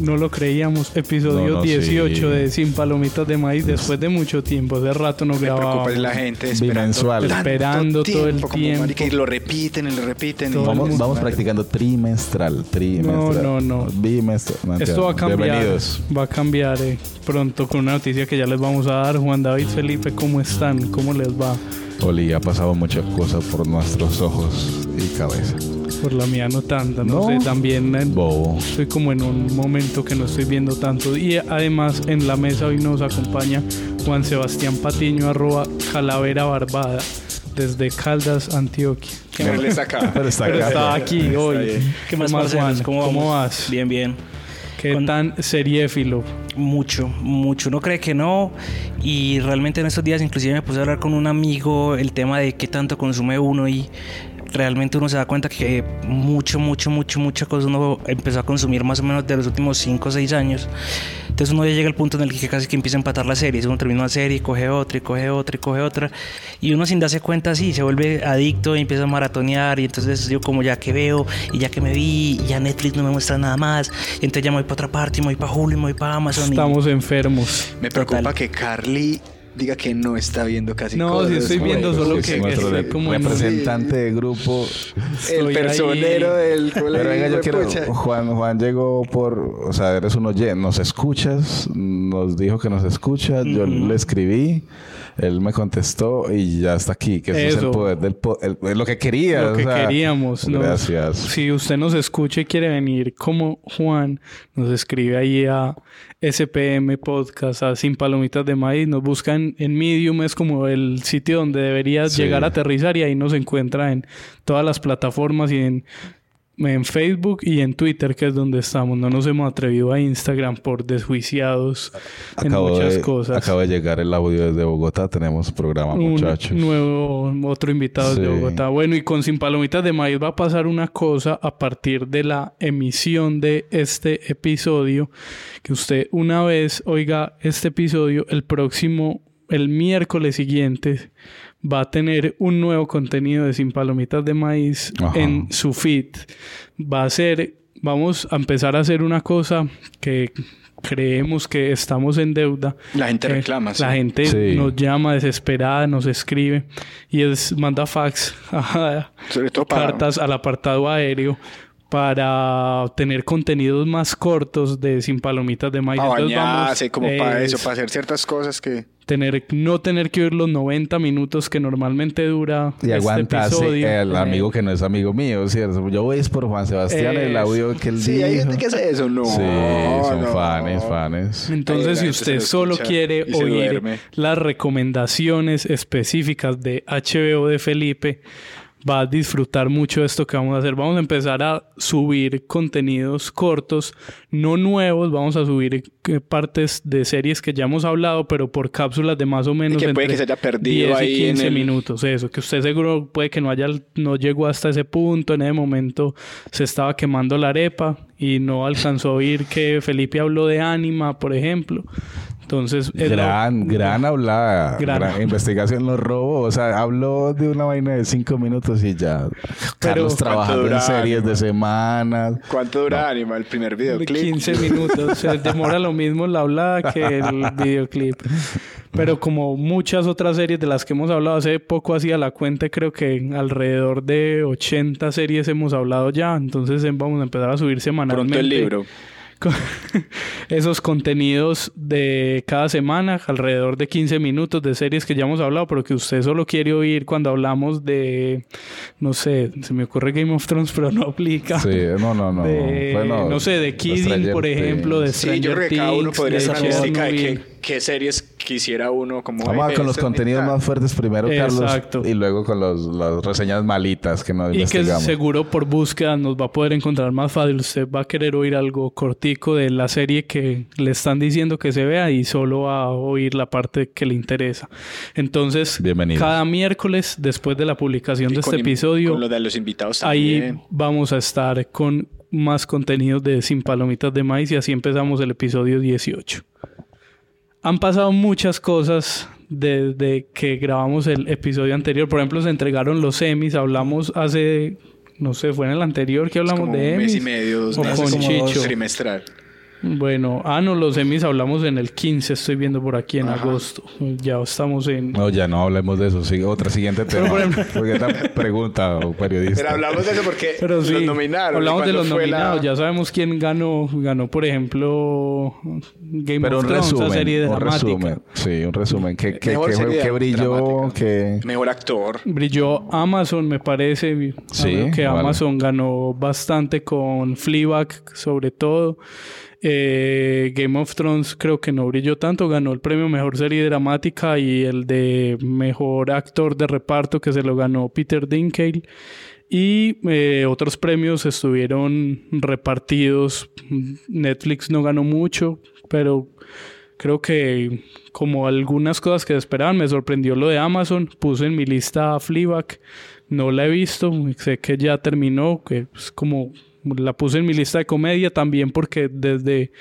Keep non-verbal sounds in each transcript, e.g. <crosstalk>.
No lo creíamos. Episodio No, no, 18 sí. de Sin Palomitas de Maíz. Después de mucho tiempo. Hace rato no Me preocupa grabábamos. es la gente esperando. Esperando todo el como tiempo. marica, y lo repiten y lo repiten. Todo Vamos, vamos practicando trimestral, trimestral. No, no, no. Bimestral. No, Esto va a cambiar. Bienvenidos. Va a cambiar eh, pronto con una noticia que ya les vamos a dar. Juan David, Felipe, ¿cómo están? ¿Cómo les va? Oli, ha pasado muchas cosas por nuestros ojos y cabeza. Por la mía no tanta, no, No. sé, también eh, Bobo. estoy como en un momento que no estoy viendo tanto. Y además en la mesa hoy nos acompaña Juan Sebastián Patiño, arroba Calavera Barbada, desde Caldas, Antioquia. ¿Qué Pero él está acá. Pero está Pero acá. está aquí Está hoy. bien. ¿Qué más, Juan? ¿Cómo, vas? Bien, bien. ¿Qué Con- tan seriéfilo? Mucho, mucho. No cree que no. Y realmente en estos días inclusive me puse a hablar con un amigo el tema de qué tanto consume uno y realmente uno se da cuenta que mucho, mucho, mucho, mucha cosa uno empezó a consumir más o menos de los últimos 5 o 6 años. Entonces uno ya llega al punto en el que casi que empieza a empatar la serie. Uno termina una serie, y coge otra, y coge otra, y coge otra. Y uno sin darse cuenta, sí, se vuelve adicto y empieza a maratonear. Y entonces yo como ya que veo, y ya que me vi, y ya Netflix no me muestra nada más. Y entonces ya me voy para otra parte, y me voy para Hulu, y me voy para Amazon. y- Estamos enfermos. Me preocupa Total. que Carly diga que no está viendo casi No, cosas. sí estoy viendo, Bueno, solo sí, que- sí. Estoy re- como en- representante de grupo. <laughs> El Estoy personero ahí. del Pero venga, yo quiero. pucha. Juan, Juan llegó por. O sea, eres un oyente. Nos escuchas. Nos dijo que nos escucha. Yo le escribí. Él me contestó y ya está aquí. Que eso, es el poder del. po- el- es lo que quería. Lo o que sea, queríamos. ¿no? Gracias. Si usted nos escucha y quiere venir como Juan, nos escribe ahí a SPM Podcast, a Sin Palomitas de Maíz. Nos buscan en Medium, es como el sitio donde deberías Sí. llegar a aterrizar y ahí nos encuentra en todas las plataformas y en, en Facebook y en Twitter, que es donde estamos. No nos hemos atrevido a Instagram por desjuiciados en muchas de, cosas. acaba de llegar el audio desde Bogotá. Tenemos programa, un muchachos. nuevo otro invitado de Sí. Bogotá. Bueno, y con Sin Palomitas de Maíz va a pasar una cosa a partir de la emisión de este episodio, que usted una vez oiga este episodio, el próximo, el miércoles siguiente, va a tener un nuevo contenido de Sin Palomitas de Maíz Ajá. en su feed. Va a ser, vamos a empezar a hacer una cosa que creemos que estamos en deuda. La gente Eh, reclama. sí. La gente Sí. nos llama desesperada, nos escribe y es manda fax, ajá, Sobre todo para... cartas al apartado aéreo para tener contenidos más cortos de sin palomitas de maíz. Para vamos- bañarse, como para eso, es para hacer ciertas cosas que... tener no tener que oír los 90 minutos que normalmente dura Y este aguantarse episodio. el amigo que no es amigo mío, ¿cierto? Yo voy es por Juan Sebastián, el audio que él Sí, hay dijo. gente que hace eso. No, Sí, son no. fanes, fanes. Entonces, si usted solo quiere oír duerme. las recomendaciones específicas de HBO de Felipe, va a disfrutar mucho de esto que vamos a hacer. Vamos a empezar a subir contenidos cortos, no nuevos, vamos a subir eh, partes de series que ya hemos hablado, pero por cápsulas de más o menos que puede entre que se haya perdido 10 ahí y en 15 el- minutos. Eso, que usted seguro puede que no haya no llegó hasta ese punto, en ese momento se estaba quemando la arepa y no alcanzó a oír que Felipe habló de Anima, por ejemplo. Entonces, es lo- Gran, gran hablada. Gran. Gran investigación los robos. O sea, habló de una vaina de cinco minutos y ya. Carlos trabajando en series Anima? de semanas. ¿Cuánto dura Anima el primer de videoclip? 15 minutos. Se demora lo mismo la hablada que el <laughs> videoclip. Pero como muchas otras series de las que hemos hablado hace poco hacía la cuenta, creo que alrededor de 80 series hemos hablado ya. Entonces vamos a empezar a subir semanalmente. Pronto el libro. <laughs> esos contenidos de cada semana, alrededor de 15 minutos de series que ya hemos hablado, pero que usted solo quiere oír cuando hablamos de, no sé, se me ocurre Game of Thrones, pero no aplica. Sí, no, no, no. De, Bueno, no sé, de Kidding, Stranger por ejemplo, de Things. Sí, Stranger yo creo que cada uno de qué series quisiera uno como... Vamos "Ay, con los contenidos plan". más fuertes primero, Carlos. Exacto. Y luego con los, las reseñas malitas que no Y que investigamos. seguro por búsqueda nos va a poder encontrar más fácil. Usted va a querer oír algo cortico de la serie que le están diciendo que se vea y solo va a oír la parte que le interesa. Entonces, Bienvenidos. cada miércoles, después de la publicación Y de este episodio, Con lo de los invitados ahí vamos a estar con más contenidos de Sin Palomitas de Maíz y así empezamos el episodio 18. Han pasado muchas cosas desde que grabamos el episodio anterior. Por ejemplo, se entregaron los Emmys. Hablamos hace, no sé, fue en el anterior que hablamos como de un mes y medio, dos o meses, con como Chicho. trimestral. Bueno, ah, no, los Emmys hablamos en el 15, estoy viendo por aquí en Ajá. agosto. Ya estamos en... No, ya no hablemos de eso. Sí, otra siguiente tema. <laughs> Porque esta pregunta, o periodista. Pero hablamos de eso porque Pero sí, los nominaron. hablamos de ¿Y los la- nominados. Ya sabemos quién ganó. Ganó, por ejemplo, Game Pero of Thrones, esa resumen. serie Un dramática. resumen. Sí, un resumen. ¿Qué, qué, qué- brilló? dramática. ¿Qué... Mejor actor. Brilló Amazon, me parece. Sí, que vale. Amazon ganó bastante con Fleabag, sobre todo. Eh, Game of Thrones creo que no brilló tanto. Ganó el premio Mejor Serie Dramática y el de Mejor Actor de Reparto que se lo ganó Peter Dinklage. Y eh, otros premios estuvieron repartidos. Netflix no ganó mucho, pero creo que como algunas cosas que esperaban, me sorprendió lo de Amazon. Puse en mi lista Fleabag. No la he visto. Sé que ya terminó, que es como la puse en mi lista de comedia también porque desde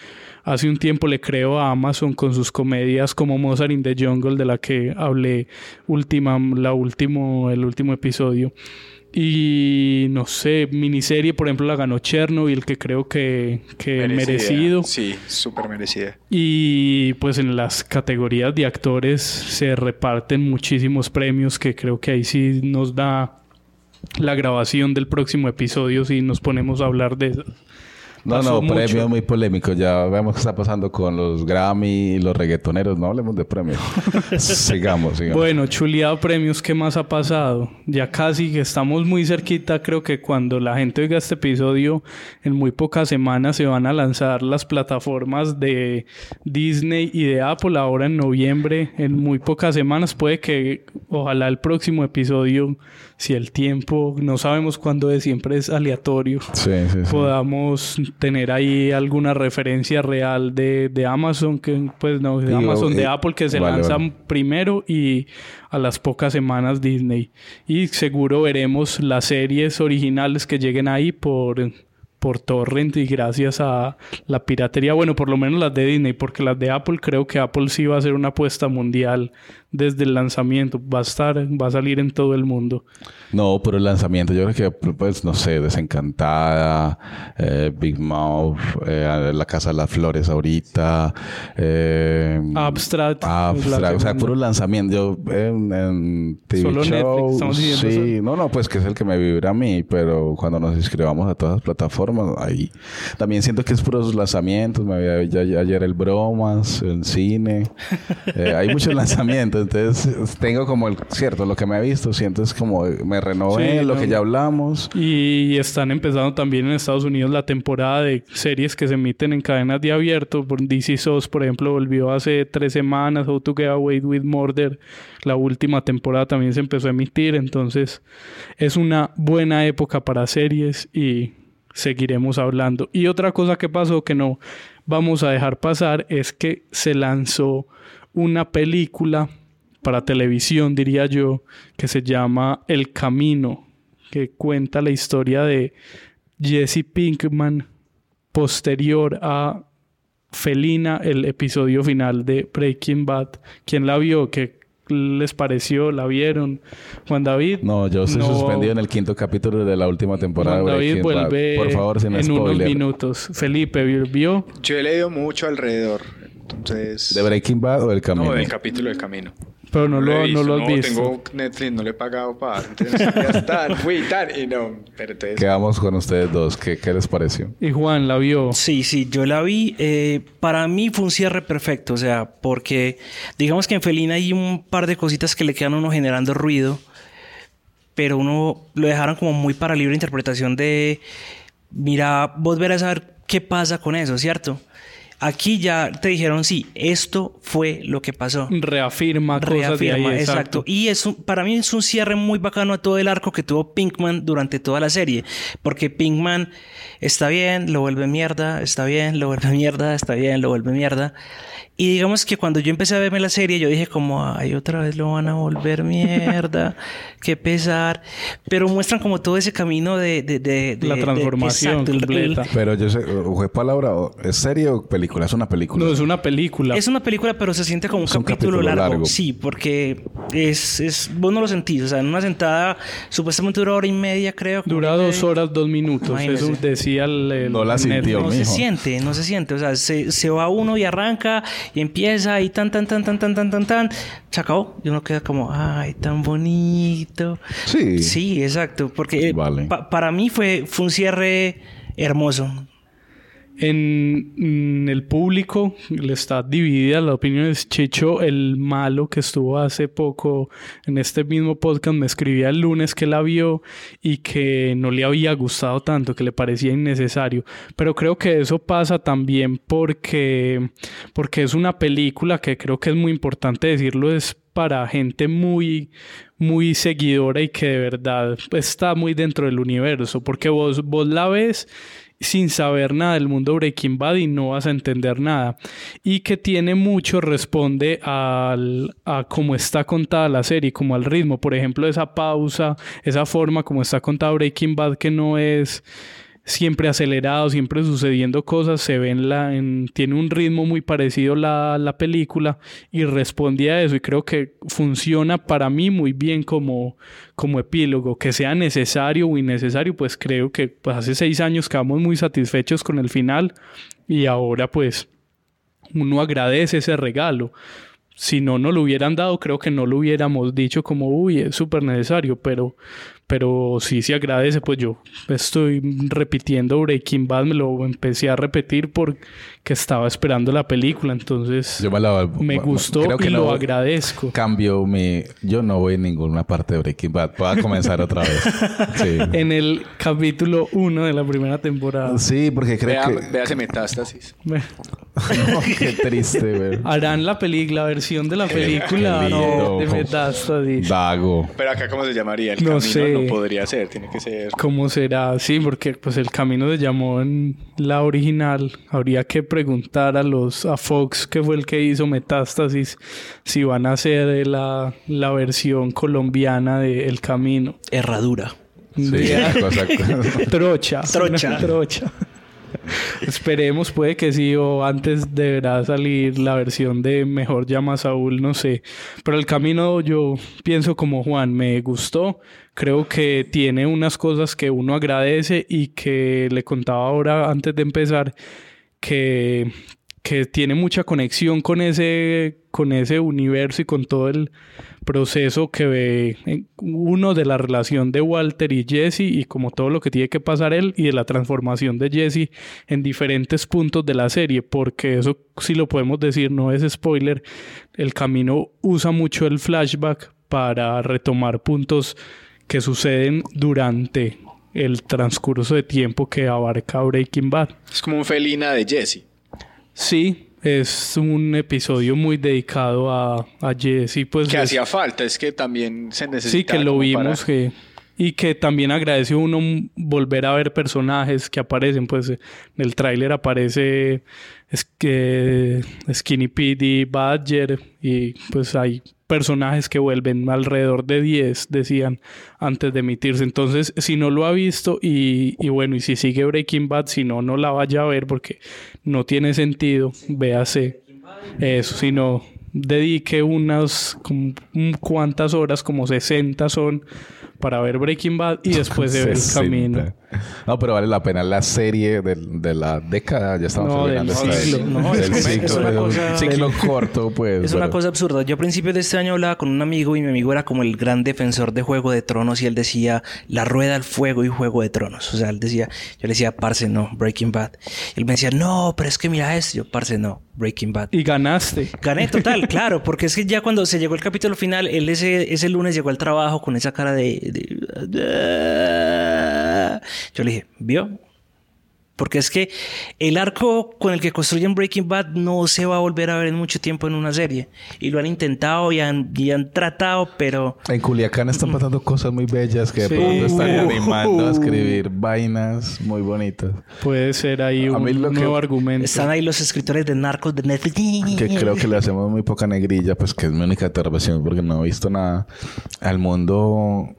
hace un tiempo le creo a Amazon con sus comedias como Mozart in the Jungle de la que hablé última, la último, el último episodio. Y no sé, miniserie, por ejemplo, la ganó Chernobyl, que creo que, que Merecida. merecido. Sí, súper merecida. Y pues en las categorías de actores se reparten muchísimos premios que creo que ahí sí nos da la grabación del próximo episodio si nos ponemos a hablar de eso. No, Pasó no, mucho. premios muy polémicos. Ya vemos qué está pasando con los Grammy y los reggaetoneros. No hablemos de premios. <laughs> sigamos, sigamos. Bueno, chuleado premios, ¿qué más ha pasado? Ya casi que estamos muy cerquita, creo que cuando la gente oiga este episodio, en muy pocas semanas se van a lanzar las plataformas de Disney y de Apple ahora en noviembre, en muy pocas semanas, puede que ojalá el próximo episodio, si el tiempo, no sabemos cuándo es, siempre es aleatorio, Sí, sí, sí. podamos tener ahí alguna referencia real de, de Amazon, que pues no, de Digo, Amazon, de eh, Apple que se vale, lanzan vale. primero y a las pocas semanas Disney. Y seguro veremos las series originales que lleguen ahí por, por torrent y gracias a la piratería. Bueno, por lo menos las de Disney, porque las de Apple creo que Apple sí va a hacer una apuesta mundial desde el lanzamiento. Va a estar, va a salir en todo el mundo. No, pero el lanzamiento, yo creo que, pues, no sé, Desencantada, eh, Big Mouth, eh, La Casa de las Flores ahorita, eh, Abstract, Abstract, la o sea, puro lanzamiento. Yo en, en TV Solo show, Netflix, sí, eso. no, no, pues que es el que me vibra a mí, pero cuando nos inscribamos a todas las plataformas, ahí también siento que es puros lanzamientos. Me había ayer el Bromas, el cine, <laughs> hay muchos lanzamientos, entonces tengo como el cierto, lo que me he visto, siento es como me renové Sí, lo no, que ya hablamos. Y están empezando también en Estados Unidos la temporada de series que se emiten en cadenas de abierto. Por DC SOS, por ejemplo, volvió hace tres semanas. How to Get Away with Murder. La última temporada también se empezó a emitir. Entonces, es una buena época para series y seguiremos hablando. Y otra cosa que pasó que no vamos a dejar pasar es que se lanzó una película para televisión, diría yo, que se llama El Camino, que cuenta la historia de Jesse Pinkman posterior a Felina, el episodio final de Breaking Bad. ¿Quién la vio? ¿Qué les pareció? ¿La vieron? Juan David. No, yo estoy No. suspendido en el quinto capítulo de la última temporada. Juan de David Breaking Bad. vuelve Por favor, sin en spoiler. unos minutos. Felipe, ¿vio? Yo he leído mucho alrededor. Entonces... ¿De Breaking Bad o del camino? No, del capítulo del camino. Pero no lo, he no lo has no, visto. tengo Netflix, no le he pagado para. Entonces, ya <laughs> fui tal. Y no, pero entonces. Quedamos con ustedes dos. ¿Qué, qué les pareció? Y Juan la vio. Sí, sí, yo la vi. eh, para mí fue un cierre perfecto, o sea, porque digamos que en Felina hay un par de cositas que le quedan a uno generando ruido, pero uno lo dejaron como muy para libre interpretación de, mira, vos verás a ver qué pasa con eso, ¿cierto? Aquí ya te dijeron, sí, esto fue lo que pasó. Reafirma, cosas de ahí. Reafirma, Exacto. exacto. Y es un- para mí es un cierre muy bacano a todo el arco que tuvo Pinkman durante toda la serie. Porque Pinkman está bien, lo vuelve mierda, está bien, lo vuelve mierda, está bien, lo vuelve mierda. Y digamos que cuando yo empecé a verme la serie, yo dije como, ay, otra vez lo van a volver mierda, <laughs> qué pesar. Pero muestran como todo ese camino de... de- de- de- La transformación exacto, el- el- completa. Pero yo sé, ¿fue palabra? o- ¿Es serie o película? Es una película. No, es una película. Es una película, pero se siente como un, Es un capítulo, capítulo largo. largo. Sí, porque es, es. Vos no lo sentís. O sea, en una sentada, supuestamente dura hora y media, creo. Dura dos media. horas, dos minutos. Imagínese. Eso decía el... el No la sintió. No se mijo. siente, no se siente. O sea, se, se va uno y arranca y empieza y tan, tan, tan, tan, tan, tan, tan, tan. Se acabó. Y uno queda como, ay, tan bonito. Sí. Sí, exacto. Porque eh, Vale. pa- para mí fue, fue un cierre hermoso. En, en el público le está dividida la opinión. Es Chicho, el malo que estuvo hace poco en este mismo podcast, me escribía el lunes que la vio y que no le había gustado tanto, que le parecía innecesario. Pero creo que eso pasa también porque, porque es una película que creo que es muy importante decirlo, es para gente muy, muy seguidora y que de verdad está muy dentro del universo, porque vos, vos la ves sin saber nada del mundo Breaking Bad y no vas a entender nada. Y que tiene mucho, responde al, a cómo está contada la serie, como al ritmo. Por ejemplo, esa pausa, esa forma como está contada Breaking Bad, que no es siempre acelerado, siempre sucediendo cosas, se ve la, en- tiene un ritmo muy parecido la, la película y responde a eso y creo que funciona para mí muy bien como, como epílogo, que sea necesario o innecesario, pues creo que pues hace seis años quedamos muy satisfechos con el final y ahora pues uno agradece ese regalo. Si no nos lo hubieran dado, creo que no lo hubiéramos dicho como, uy, es súper necesario, pero, pero sí se agradece. Pues yo estoy repitiendo Breaking Bad, me lo empecé a repetir porque estaba esperando la película, entonces Yo me, la, me gustó creo que y no lo agradezco. Cambio mi... Yo no voy en ninguna parte de Breaking Bad. Voy a comenzar otra vez. <laughs> Sí. En el capítulo 1 de la primera temporada. Sí, porque creo Vea, que... Véase metástasis. No, <laughs> qué triste, güey. Harán la película, la versión de la película qué no, de Metástasis. Dago. Pero acá, ¿cómo se llamaría? El No camino sé. No podría ser, tiene que ser. ¿Cómo será? Sí, porque pues el camino se llamó en la original. Habría que preguntar a los a Fox, que fue el que hizo Metástasis, si van a hacer la, la versión colombiana de El Camino. Herradura. Sí, De- cosa- <laughs> trocha. Trocha. Trocha. Esperemos, puede que sí, o antes deberá salir la versión de Mejor llama Saúl, no sé. Pero el camino yo pienso como Juan, me gustó. Creo que tiene unas cosas que uno agradece y que le contaba ahora antes de empezar que, que tiene mucha conexión con ese, con ese universo y con todo el proceso que ve en- uno de la relación de Walter y Jesse y como todo lo que tiene que pasar él y de la transformación de Jesse en diferentes puntos de la serie, porque eso sí lo podemos decir, no es spoiler, el camino usa mucho el flashback para retomar puntos que suceden durante el transcurso de tiempo que abarca Breaking Bad. Es como un felina de Jesse. Sí, es un episodio muy dedicado a, a Jesse, pues Que hacía falta, es que también se necesita. Sí, que lo vimos que y que también agradece uno volver a ver personajes que aparecen, pues eh, en el tráiler aparece es que Skinny Pete y Badger y pues hay personajes que vuelven alrededor de 10 decían antes de emitirse entonces si no lo ha visto y, y bueno y si sigue Breaking Bad si no no la vaya a ver porque no tiene sentido véase eso, sino dedique unas como, cuantas horas, como 60 son, para ver Breaking Bad y después de ver el 60. camino. No, pero vale la pena la serie de, la década. Ya estamos No, del vez. No, del es una- ciclo, cosa- ciclo corto, pues. Es una pero- cosa absurda. Yo a principios de este año hablaba con un amigo y mi amigo era como el gran defensor de Juego de Tronos y él decía la rueda al fuego y Juego de Tronos. O sea, él decía, yo le decía, parce, no, Breaking Bad. Y él me decía, no, pero es que mira esto. Yo, parce, no, Breaking Bad. Y ganaste. Gané total, <laughs> claro, porque es que ya cuando se llegó el capítulo final, él ese, ese lunes llegó al trabajo con esa cara de, de- Yo le dije, ¿vio? Porque es que el arco con el que construyen Breaking Bad no se va a volver a ver en mucho tiempo en una serie. Y lo han intentado y han, y han tratado, pero... En Culiacán están pasando cosas muy bellas que de Sí. pronto están animando a escribir vainas muy bonitas. Puede ser ahí A un mí lo que- nuevo argumento. Están ahí los escritores de Narcos de Netflix. Que creo que le hacemos muy poca negrilla, pues que es mi única intervención porque no he visto nada. Al mundo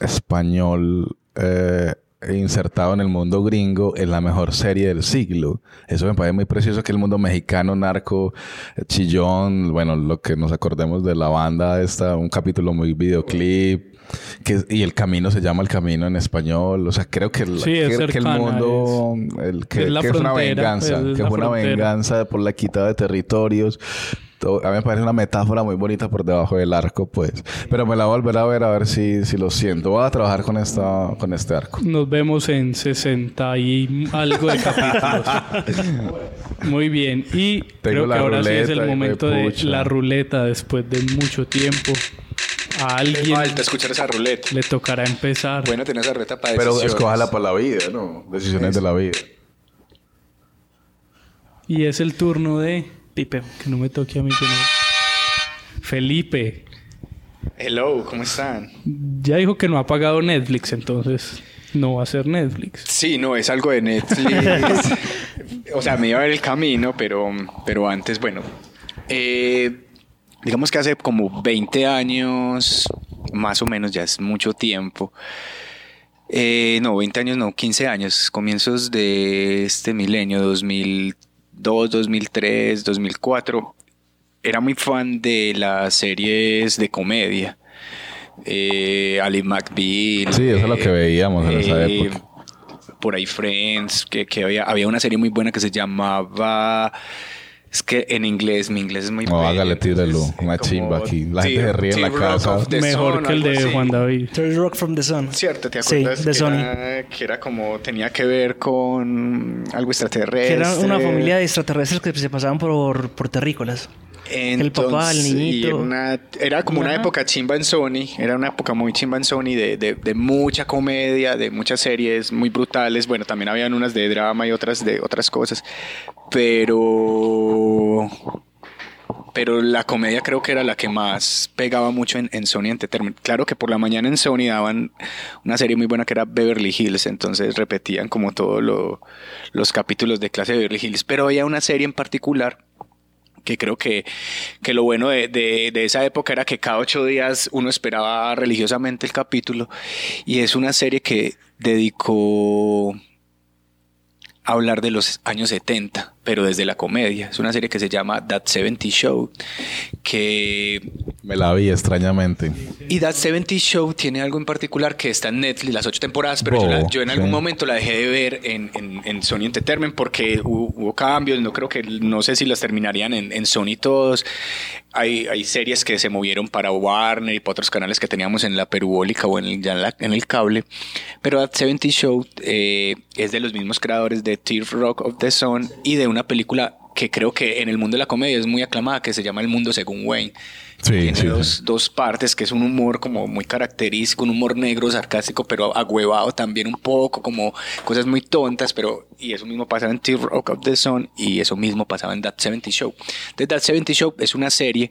español eh, insertado en el mundo gringo es la mejor serie del siglo. Eso me parece muy precioso que el mundo mexicano, narco, eh, chillón, bueno, lo que nos acordemos de la banda esta, un capítulo muy videoclip. Que, y el camino se llama el camino en español. O sea, creo que, el- Sí, es que, que el mundo, el, que, es que es una venganza, es que fue una frontera. venganza por la quita de territorios. Todo- A mí me parece una metáfora muy bonita por debajo del arco, pues. Pero me la voy a volver a ver a ver si, si lo siento. Voy a trabajar con esta, con este arco. Nos vemos en 60 y algo de capítulos. <laughs> Muy bien. Y creo que la ahora sí es el momento de la ruleta después de mucho tiempo. A alguien falta escuchar esa ruleta. le tocará empezar. Bueno, tener esa ruleta para Pero escójala para la vida, ¿no? Decisiones de la vida. Y es el turno de... Pipe. Que no me toque a mí. que no- Felipe. Hello, ¿cómo están? Ya dijo que no ha pagado Netflix, entonces no va a ser Netflix. Sí, no, es algo de Netflix. <laughs> o sea, me iba a ver el camino, pero, pero antes, bueno. eh, digamos que hace como 20 años, más o menos, ya es mucho tiempo. Eh, no, 20 años, no, 15 años, comienzos de este milenio, 2002, 2003, 2004. Era muy fan de las series de comedia. Eh, Ali McBeal. Sí, eso es lo que veíamos en esa eh, época. Por ahí Friends, que, que había, había una serie muy buena que se llamaba... Es que en inglés, mi inglés es muy No, hágale, entonces, tírelo. eh, Una chimba aquí. La gente se ríe en la casa. Mejor que el de. Juan David. Third Rock from the Sun. Cierto, ¿te Sí, acuerdas? de que, Sony. Era, que era como, tenía que ver con algo extraterrestre. Que era una familia de extraterrestres que se pasaban por, por terrícolas. el papá, el Entonces, niñito. Era, una- era como una época chimba en Sony, era una época muy chimba en Sony de, de- de mucha comedia, de muchas series muy brutales. Bueno, también habían unas de drama y otras de otras cosas. Pero. Pero la comedia creo que era la que más pegaba mucho en, en Sony Entertainment. Claro que por la mañana en Sony daban una serie muy buena que era Beverly Hills, entonces repetían como todos lo- los capítulos de clase de Beverly Hills. Pero había una serie en particular que creo que, que lo bueno de, de- de esa época era que cada ocho días uno esperaba religiosamente el capítulo y es una serie que dedicó a hablar de los años 70, pero desde la comedia. Es una serie que se llama That 70 Show, que Me la vi extrañamente. y That 70 Show tiene algo en particular que está en Netflix, las ocho temporadas, pero yo, la- yo en algún sí. momento la dejé de ver en, en- en Sony Entertainment porque hubo, hubo cambios, no creo que, no sé si las terminarían en, en Sony todos. Hay, hay series que se movieron para Warner y para otros canales que teníamos en la perubólica o en el, ya en, la- en el cable. Pero That 70 Show eh, es de los mismos creadores de Tear Rock of the Sun y de una película que creo que en el mundo de la comedia es muy aclamada, que se llama El Mundo Según Wayne. Sí, Tiene sí, dos, sí. dos partes, que es un humor como muy característico, un humor negro, sarcástico, pero agüevado también un poco, como cosas muy tontas, pero y eso mismo pasaba en Tear Rock of the Sun y eso mismo pasaba en That 70 Show. The That 70 Show es una serie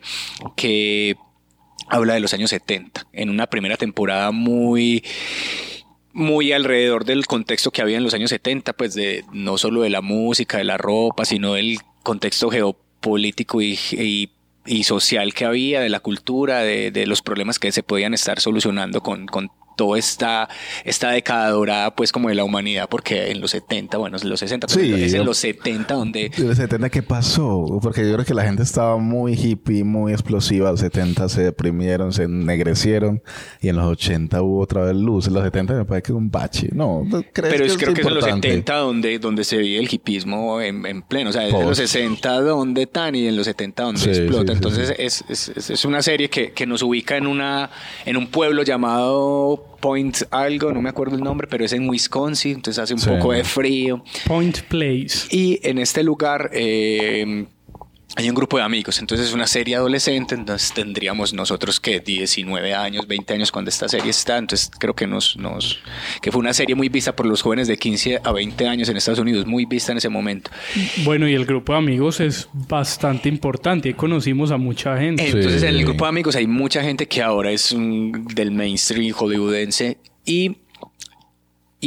que habla de los años 70, en una primera temporada muy muy alrededor del contexto que había en los años 70, pues de no solo de la música, de la ropa, sino del contexto geopolítico y, y- y social que había, de la cultura, de, de los problemas que se podían estar solucionando con, con toda esta, esta década dorada, pues como de la humanidad, porque en los 70, bueno, en los 60, pero Sí, es en los 70 donde... ¿De los 70 qué pasó? Porque yo creo que la gente estaba muy hippie, muy explosiva. Los 70 se deprimieron, se ennegrecieron. Y en los 80 hubo otra vez luz. En los 70 me parece que es un bache. No, ¿no crees Pero que es, creo que es en los importante? 70 donde, donde se vive el hipismo en, en pleno. O sea, es en los Post. 60 donde tan y en los 70 donde Sí, explota. sí, Entonces. Es, es, es- es una serie que, que nos ubica en, una, en un pueblo llamado Point algo, no me acuerdo el nombre, pero es en Wisconsin. Entonces hace un Sí. poco de frío. Point Place. Y en este lugar eh, hay un grupo de amigos, entonces es una serie adolescente, entonces tendríamos nosotros que 19 años, 20 años cuando esta serie está, entonces creo que nos, nos que fue una serie muy vista por los jóvenes de 15 a 20 años en Estados Unidos, muy vista en ese momento. Bueno, y el grupo de amigos es bastante importante. Ahí conocimos a mucha gente. Entonces en el grupo de amigos hay mucha gente que ahora es un- del mainstream hollywoodense y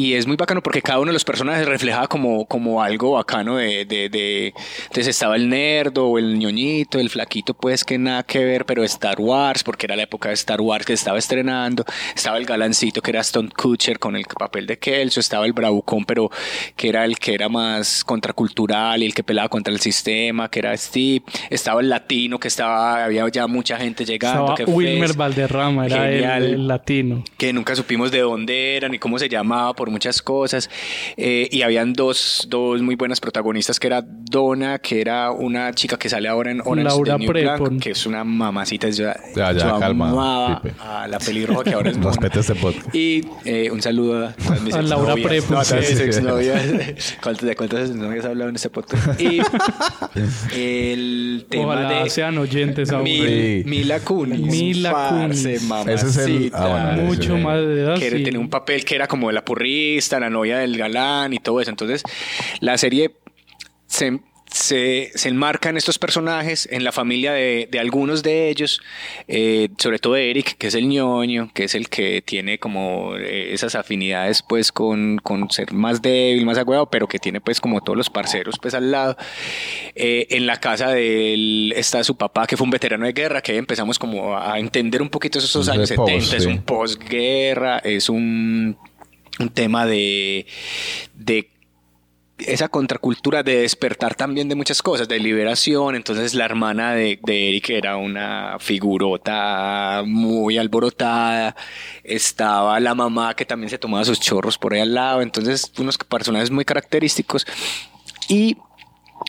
y es muy bacano porque cada uno de los personajes refleja como, como algo bacano de, de, de- Entonces estaba el nerdo o el ñoñito, el flaquito, pues que nada que ver, pero Star Wars, porque era la época de Star Wars que estaba estrenando. Estaba el galancito que era Stone Kutcher con el papel de Kelso. Estaba el bravucón, pero que era el que era más contracultural y el que pelaba contra el sistema, que era Steve. Estaba el latino que estaba... Había ya mucha gente llegando. Que Wilmer Valderrama, era el, el latino. que nunca supimos de dónde era ni cómo se llamaba por muchas cosas. Eh, y habían dos, dos muy buenas protagonistas, que era Donna, que era una chica que sale ahora en Orange Laura the New Black, Prepon. que es una mamacita. Yo, Ya, ya, yo calma, amaba Pipe. a la pelirroja que ahora es. <laughs> Respeta este podcast. Y eh, un saludo a, mis <laughs> A Laura. Prepon, No, a sí. exnovias. <laughs> ¿Cuántas- ¿De cuántas exnovias he hablado en este podcast? Y el tema Ojalá de... sean oyentes aún. Mil- Sí. Mila Kunis. Mila Parce, Kunis. mamacita. Ese es el- ah, bueno, Mucho sí. más de edad. que sí. tenía un papel que era como de la la novia del galán y todo eso. Entonces, la serie se, se, se enmarca en estos personajes, en la familia de, de algunos de ellos, eh, sobre todo Eric, que es el ñoño, que es el que tiene como eh, esas afinidades pues con, con ser más débil, más agüeado, pero que tiene pues como todos los parceros pues al lado. Eh, en la casa de él está su papá, que fue un veterano de guerra, que empezamos como a entender un poquito esos años post, 70, es sí. un posguerra, es un, un tema de, de esa contracultura de despertar también de muchas cosas, de liberación. Entonces la hermana de, de Eric era una figurota muy alborotada. Estaba la mamá que también se tomaba sus chorros por ahí al lado. Entonces unos personajes muy característicos. Y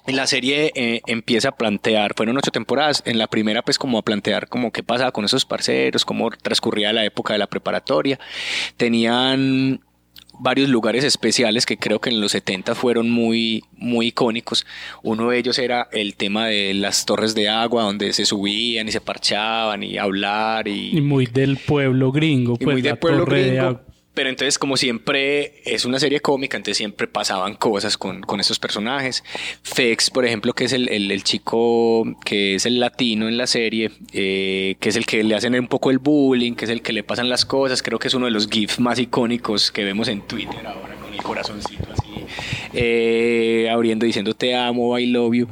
la serie eh, empieza a plantear, fueron ocho temporadas, en la primera pues como a plantear como qué pasaba con esos parceros, cómo transcurría la época de la preparatoria. Tenían varios lugares especiales que creo que en los 70 fueron muy, muy icónicos. Uno de ellos era el tema de las torres de agua, donde se subían y se parchaban y hablar y, Y muy del pueblo gringo. y Pues, muy de la pueblo de gringo. Pero entonces, como siempre, es una serie cómica, entonces siempre pasaban cosas con, con estos personajes. Fex, por ejemplo, que es el, el- chico que es el latino en la serie, eh, que es el que le hacen un poco el bullying, que es el que le pasan las cosas. Creo que es uno de los GIFs más icónicos que vemos en Twitter ahora, con el corazoncito así, eh, abriendo diciendo te amo, I love you.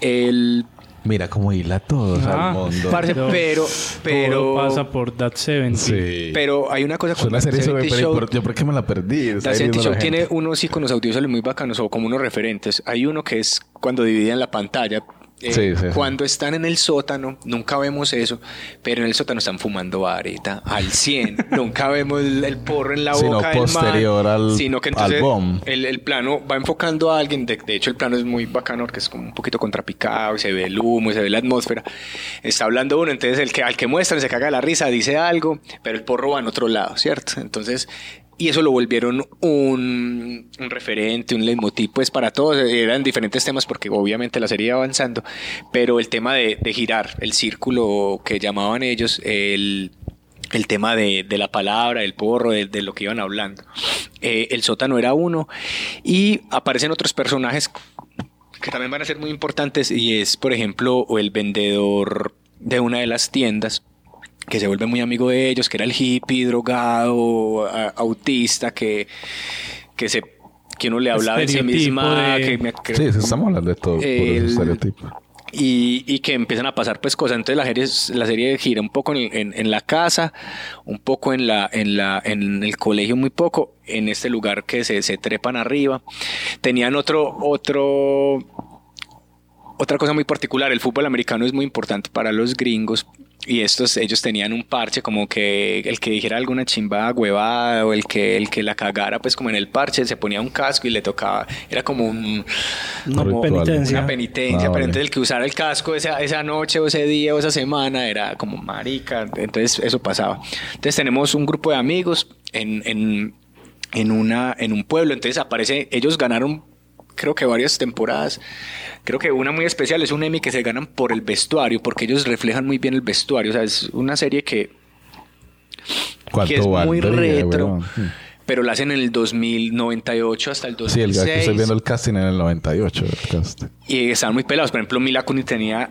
El Mira cómo hila todos Ah, al mundo. parce, pero, pero, Todo pasa por That 70. sí. pero hay una cosa Es una serie sobre... 70 pero Show. ¿por- ¿Yo por qué me la perdí? La viendo Show la tiene unos iconos audiovisuales muy bacanos o como unos referentes. Hay uno que es cuando dividen la pantalla. Eh, Sí, sí, sí. Cuando están en el sótano, nunca vemos eso, pero en el sótano están fumando vareta al 100. <laughs> nunca vemos el, el porro en la Sino boca del man, posterior al- sino que al entonces bomb. el, el plano va enfocando a alguien. De, de hecho, el plano es muy bacano porque es como un poquito contrapicado y se ve el humo y se ve la atmósfera. Está hablando uno, entonces el que, al que muestran se caga la risa, dice algo, pero el porro va en otro lado, ¿cierto? Entonces, y eso lo volvieron un, referente, un leitmotiv, pues para todos. Eran diferentes temas porque obviamente la serie iba avanzando, pero el tema de, girar el círculo que llamaban ellos, el, el tema de, la palabra, el porro, de, lo que iban hablando. Eh, el sótano era uno y aparecen otros personajes que también van a ser muy importantes y es, por ejemplo, el vendedor de una de las tiendas que se vuelve muy amigo de ellos, que era el hippie, drogado, a- autista, que, que se que uno le hablaba de sí misma, de- que me- que- Sí, estamos hablando de todo. por El- ese estereotipo. y, y que empiezan a pasar pues cosas. Entonces la serie, la serie gira un poco en, en- en la casa, un poco en, la, en, la, en el colegio, muy poco, en este lugar que se, se trepan arriba. Tenían otro, otro, otra cosa muy particular, el fútbol americano es muy importante para los gringos y estos ellos tenían un parche como que el que dijera alguna chimba huevada o el que el que la cagara pues como en el parche se ponía un casco y le tocaba era como un como penitencia. una penitencia, Ah, pero entonces el que usara el casco esa, esa noche o ese día o esa semana era como marica, entonces eso pasaba. Entonces tenemos un grupo de amigos en, en, en, una, en un pueblo, entonces aparece, ellos ganaron creo que varias temporadas, creo que una muy especial es un Emmy que se ganan por el vestuario, porque ellos reflejan muy bien el vestuario, o sea, es una serie que, ¿Cuánto que es muy retro. weón? Pero la hacen en el 2098 hasta el Sí, el, 2006. aquí estoy viendo el casting en el 98. El casting. Y estaban muy pelados. Por ejemplo, Mila Kunis tenía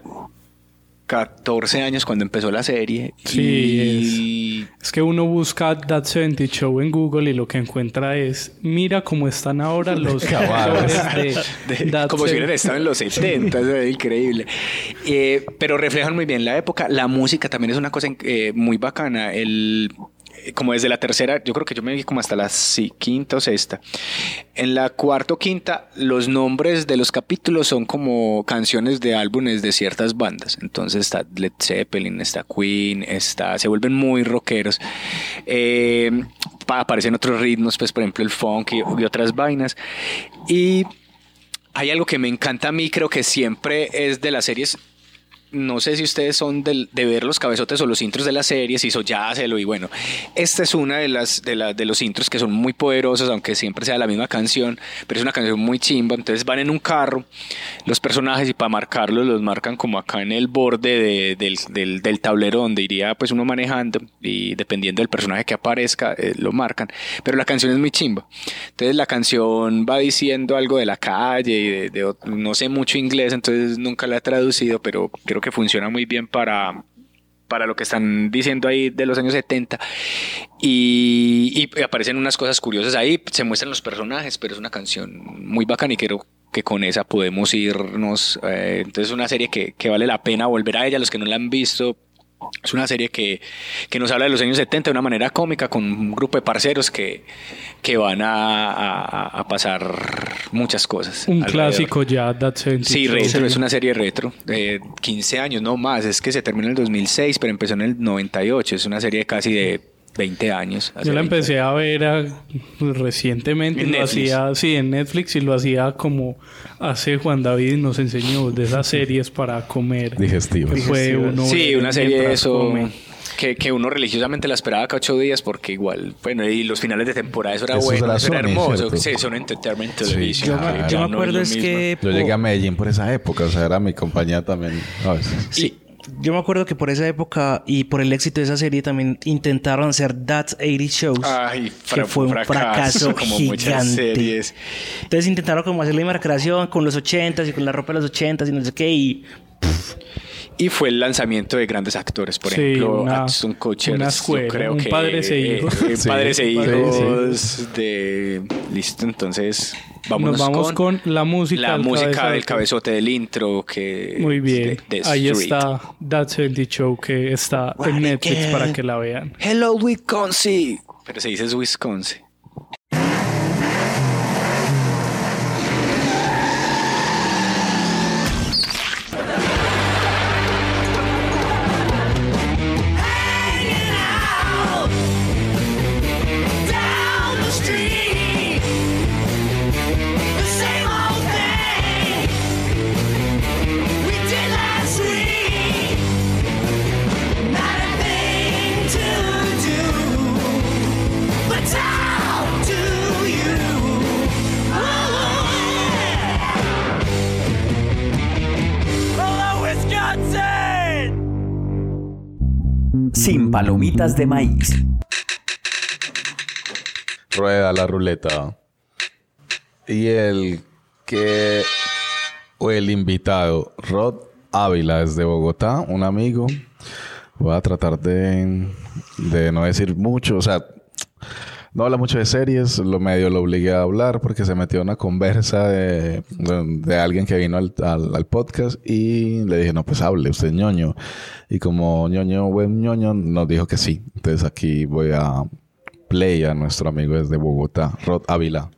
14 años cuando empezó la serie. Sí, y... Es que uno busca That 70 Show en Google y lo que encuentra es, mira cómo están ahora <laughs> los <laughs> actores <laughs> de como si 70. hubieran estado en los 70, eso es increíble. Eh, pero reflejan muy bien la época. La música también es una cosa eh, muy bacana. El, como desde la tercera, yo creo que yo me vi como hasta la quinta o sexta. En la cuarta o quinta, los nombres de los capítulos son como canciones de álbumes de ciertas bandas. Entonces está Led Zeppelin, está Queen, está, se vuelven muy rockeros. Eh, pa- aparecen otros ritmos, pues por ejemplo el funk y, y otras vainas. Y hay algo que me encanta a mí, creo que siempre es de las series. No sé si ustedes son del- de ver los cabezotes o los intros de las series, hizo Yácelo y bueno, esta es una de las de, la- de los intros que son muy poderosos, aunque siempre sea la misma canción, pero es una canción muy chimba. Entonces van en un carro los personajes y para marcarlos los marcan como acá en el borde de- del, del- del tablero donde iría pues uno manejando y dependiendo del personaje que aparezca eh, lo marcan. Pero la canción es muy chimba. Entonces la canción va diciendo algo de la calle y de, no sé mucho inglés, entonces nunca la he traducido, pero creo que funciona muy bien para para lo que están diciendo ahí de los años 70 y, aparecen unas cosas curiosas ahí, se muestran los personajes, pero es una canción muy bacana y creo que con esa podemos irnos. eh, entonces es una serie que, que vale la pena volver a ella, los que no la han visto. Es una serie que, que nos habla de los años 70 de una manera cómica con un grupo de parceros que, que van a, a- a pasar muchas cosas. Un alrededor. clásico ya, That 70 Sí, retro, es una serie retro, de 15 años, no más, es que se terminó en el 2006, pero empezó en el 98, es una serie casi de 20 años. hace Yo la 20. empecé a ver recientemente. En y lo Netflix. hacía, sí, en Netflix y lo hacía como hace Juan David nos enseñó de esas <laughs> series para comer. Fue uno Sí, una serie de eso come. que, que uno religiosamente la esperaba cada ocho días porque igual, bueno, y los finales de temporada eso era Eso bueno, era eso era hermoso. ¿cierto? Sí, son Entertainment Sí, Television. Yo, claro. me, yo acuerdo es que... Yo llegué a Medellín por esa época, o sea, era mi compañía también. a veces. Sí, Yo me acuerdo que por esa época y por el éxito de esa serie también intentaron hacer That's 80 Shows. Ay, que fue un fracaso, <laughs> como muchas gigante. series. Entonces intentaron como hacer la misma recreación con los 80s y con la ropa de los 80s y no sé qué. Y Y fue el lanzamiento de grandes actores, por Sí, ejemplo, una- Ashton Kutcher. una yo escuela, creo un que, <laughs> padres e eh, hijos. eh, Sí, padres e sí, hijos de... Listo, entonces vámonos Nos vamos con, la música. la del música cabezazo. del cabezote del intro que Muy bien. de- de Ahí Street. está That 70 Show que está en Netflix para que la vean. Hello Wisconsin pero se dice Wisconsin palomitas de maíz. Rueda la ruleta. Y el que. O el invitado, Rod Ávila, desde Bogotá, un amigo. Voy a tratar de, de no decir mucho. O sea, No habla mucho de series, lo medio lo obligué a hablar porque se metió una conversa de, de, alguien que vino al, al- al podcast y le dije, no, pues hable, usted ñoño. Y como ñoño, buen ñoño, nos dijo que sí. Entonces aquí voy a play a nuestro amigo desde Bogotá, Rod Ávila.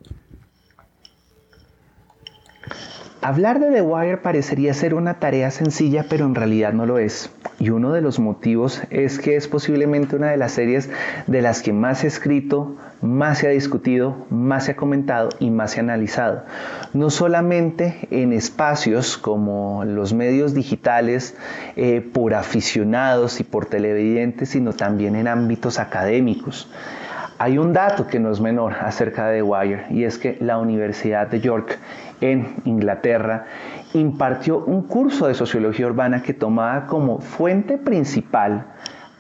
Hablar de The Wire parecería ser una tarea sencilla, pero en realidad no lo es. Y uno de los motivos es que es posiblemente una de las series de las que más ha escrito, más se ha discutido, más se ha comentado y más se ha analizado. No solamente en espacios como los medios digitales eh, por aficionados y por televidentes, sino también en ámbitos académicos. Hay un dato que no es menor acerca de The Wire y es que la Universidad de York en Inglaterra impartió un curso de sociología urbana que tomaba como fuente principal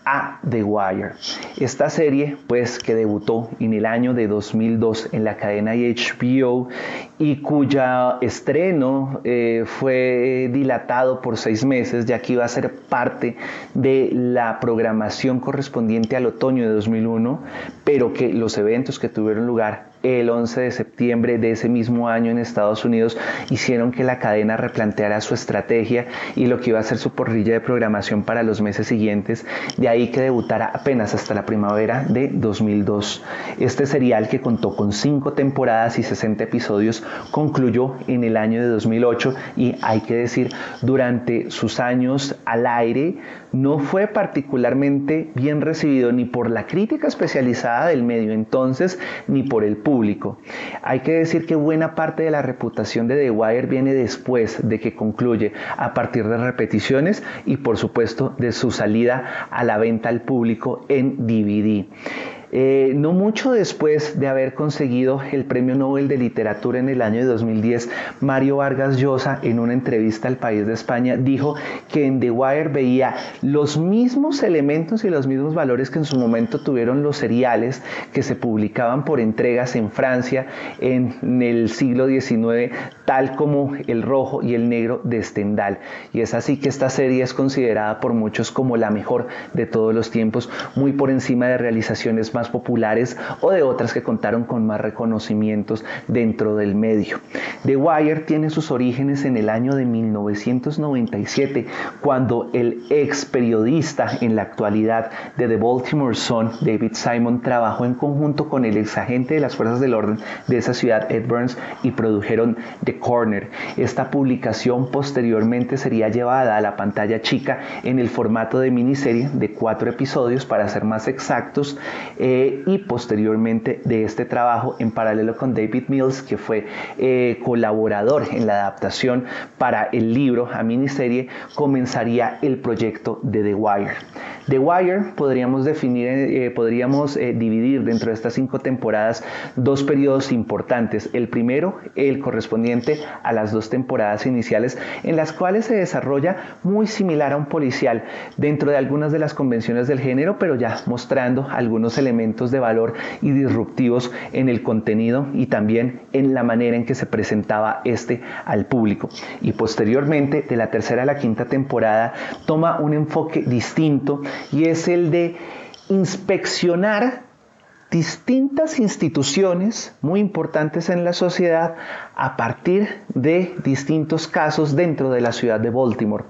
a The Wire. Esta serie, pues, que debutó en el año de 2002 en la cadena HBO y cuya estreno eh, fue dilatado por seis meses, ya que iba a ser parte de la programación correspondiente al otoño de 2001, pero que los eventos que tuvieron lugar el 11 de septiembre de ese mismo año en Estados Unidos hicieron que la cadena replanteara su estrategia y lo que iba a ser su porrilla de programación para los meses siguientes, de ahí que debutara apenas hasta la primavera de 2002. Este serial que contó con cinco temporadas y 60 episodios concluyó en el año de 2008 y hay que decir, durante sus años al aire no fue particularmente bien recibido ni por la crítica especializada del medio entonces ni por el público. Hay que decir que buena parte de la reputación de The Wire viene después de que concluye a partir de repeticiones y por supuesto de su salida a la venta al público en DVD. Eh, no mucho después de haber conseguido el Premio Nobel de Literatura en el año de 2010, Mario Vargas Llosa, en una entrevista al País de España, dijo que en The Wire veía los mismos elementos y los mismos valores que en su momento tuvieron los seriales que se publicaban por entregas en Francia en el siglo XIX, tal como El Rojo y El Negro de Stendhal. Y es así que esta serie es considerada por muchos como la mejor de todos los tiempos, muy por encima de realizaciones más populares o de otras que contaron con más reconocimientos dentro del medio. The Wire tiene sus orígenes en el año de 1997, cuando el ex periodista en la actualidad de The Baltimore Sun, David Simon, trabajó en conjunto con el ex agente de las fuerzas del orden de esa ciudad, Ed Burns, y produjeron The Corner. Esta publicación posteriormente sería llevada a la pantalla chica en el formato de miniserie de cuatro episodios, para ser más exactos, eh, y posteriormente de este trabajo en paralelo con David Mills, que fue eh, colaborador en la adaptación para el libro a miniserie, comenzaría el proyecto de The Wire. The Wire podríamos definir, eh, podríamos eh, dividir dentro de estas cinco temporadas dos periodos importantes. El primero, el correspondiente a las dos temporadas iniciales, en las cuales se desarrolla muy similar a un policial dentro de algunas de las convenciones del género, pero ya mostrando algunos elementos de valor y disruptivos en el contenido y también en la manera en que se presentaba este al público. Y posteriormente, de la tercera a la quinta temporada, toma un enfoque distinto y es el de inspeccionar distintas instituciones muy importantes en la sociedad a partir de distintos casos dentro de la ciudad de Baltimore.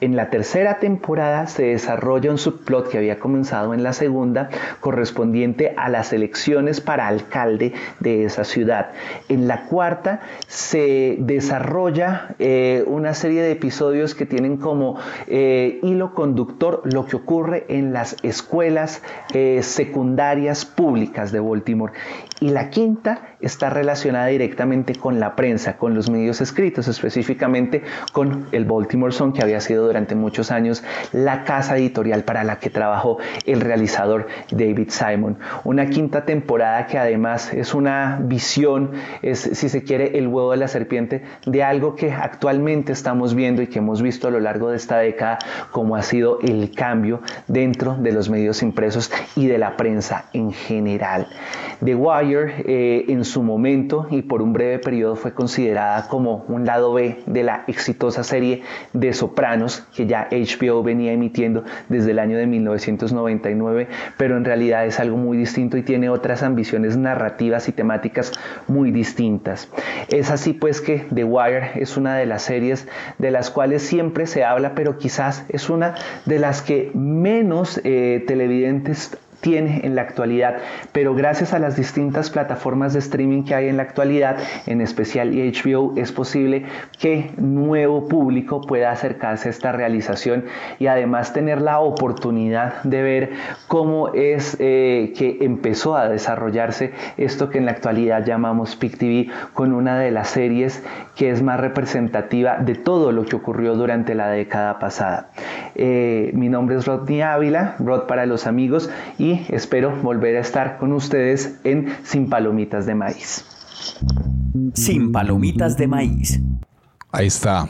En la tercera temporada se desarrolla un subplot que había comenzado en la segunda correspondiente a las elecciones para alcalde de esa ciudad. En la cuarta se desarrolla eh, una serie de episodios que tienen como eh, hilo conductor lo que ocurre en las escuelas eh, secundarias públicas de Baltimore. Y la quinta está relacionada directamente con la prensa, con los medios escritos, específicamente con el Baltimore Sun, que había sido durante muchos años la casa editorial para la que trabajó el realizador David Simon. Una quinta temporada que además es una visión, es si se quiere el huevo de la serpiente, de algo que actualmente estamos viendo y que hemos visto a lo largo de esta década, como ha sido el cambio dentro de los medios impresos y de la prensa en general. The Wire eh, en su momento y por un breve periodo fue considerada como un lado B de la exitosa serie de Sopranos que ya HBO venía emitiendo desde el año de 1999, pero en realidad es algo muy distinto y tiene otras ambiciones narrativas y temáticas muy distintas. Es así pues que The Wire es una de las series de las cuales siempre se habla, pero quizás es una de las que menos eh, televidentes tiene en la actualidad, pero gracias a las distintas plataformas de streaming que hay en la actualidad, en especial HBO, es posible que nuevo público pueda acercarse a esta realización y además tener la oportunidad de ver cómo es eh, que empezó a desarrollarse esto que en la actualidad llamamos PIC TV con una de las series que es más representativa de todo lo que ocurrió durante la década pasada. Eh, mi nombre es Rodney Ávila, Rod para los amigos y espero volver a estar con ustedes en Sin Palomitas de Maíz. Sin Palomitas de Maíz. Ahí está.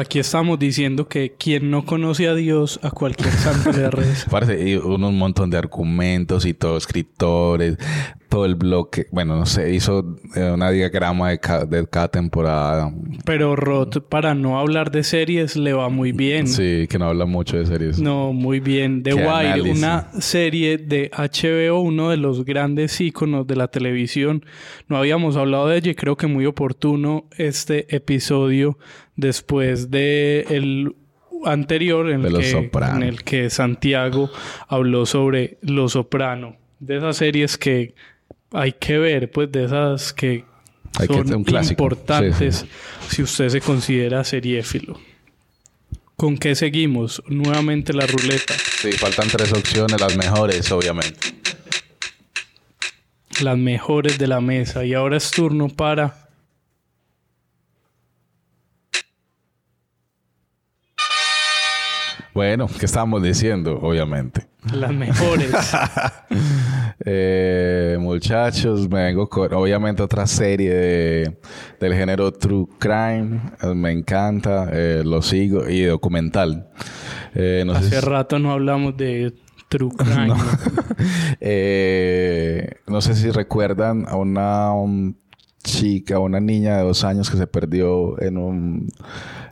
Aquí estamos diciendo que quien no conoce a Dios, a cualquier santo le <laughs> reza. Parece un montón de argumentos y todo, escritores, todo el bloque. Bueno, no sé, hizo eh, una diagrama de, ca- de cada temporada. Pero Rod, para no hablar de series, le va muy bien. Sí, que no habla mucho de series. No, muy bien. The Wire, una serie de HBO, uno de los grandes íconos de la televisión. No habíamos hablado de ella y creo que muy oportuno este episodio después de el anterior en, De el, que, Soprano. en el que Santiago habló sobre Los Soprano. De esas series que hay que ver, pues de esas que Hay que- son un importantes Sí, si usted se considera seriéfilo. ¿Con qué seguimos? Nuevamente la ruleta. Sí, faltan tres opciones, las mejores, obviamente. Las mejores de la mesa. Y ahora es turno para... Bueno, ¿qué estábamos diciendo? Obviamente. Las mejores. <laughs> Eh, muchachos, me vengo con obviamente otra serie de- del género True Crime. Eh, me encanta, eh, lo sigo. Y documental. Eh, no Hace si- rato no hablamos de True <laughs> Crime. No. <laughs> Eh, no sé si recuerdan a una um, chica, una niña de dos años que se perdió en, un,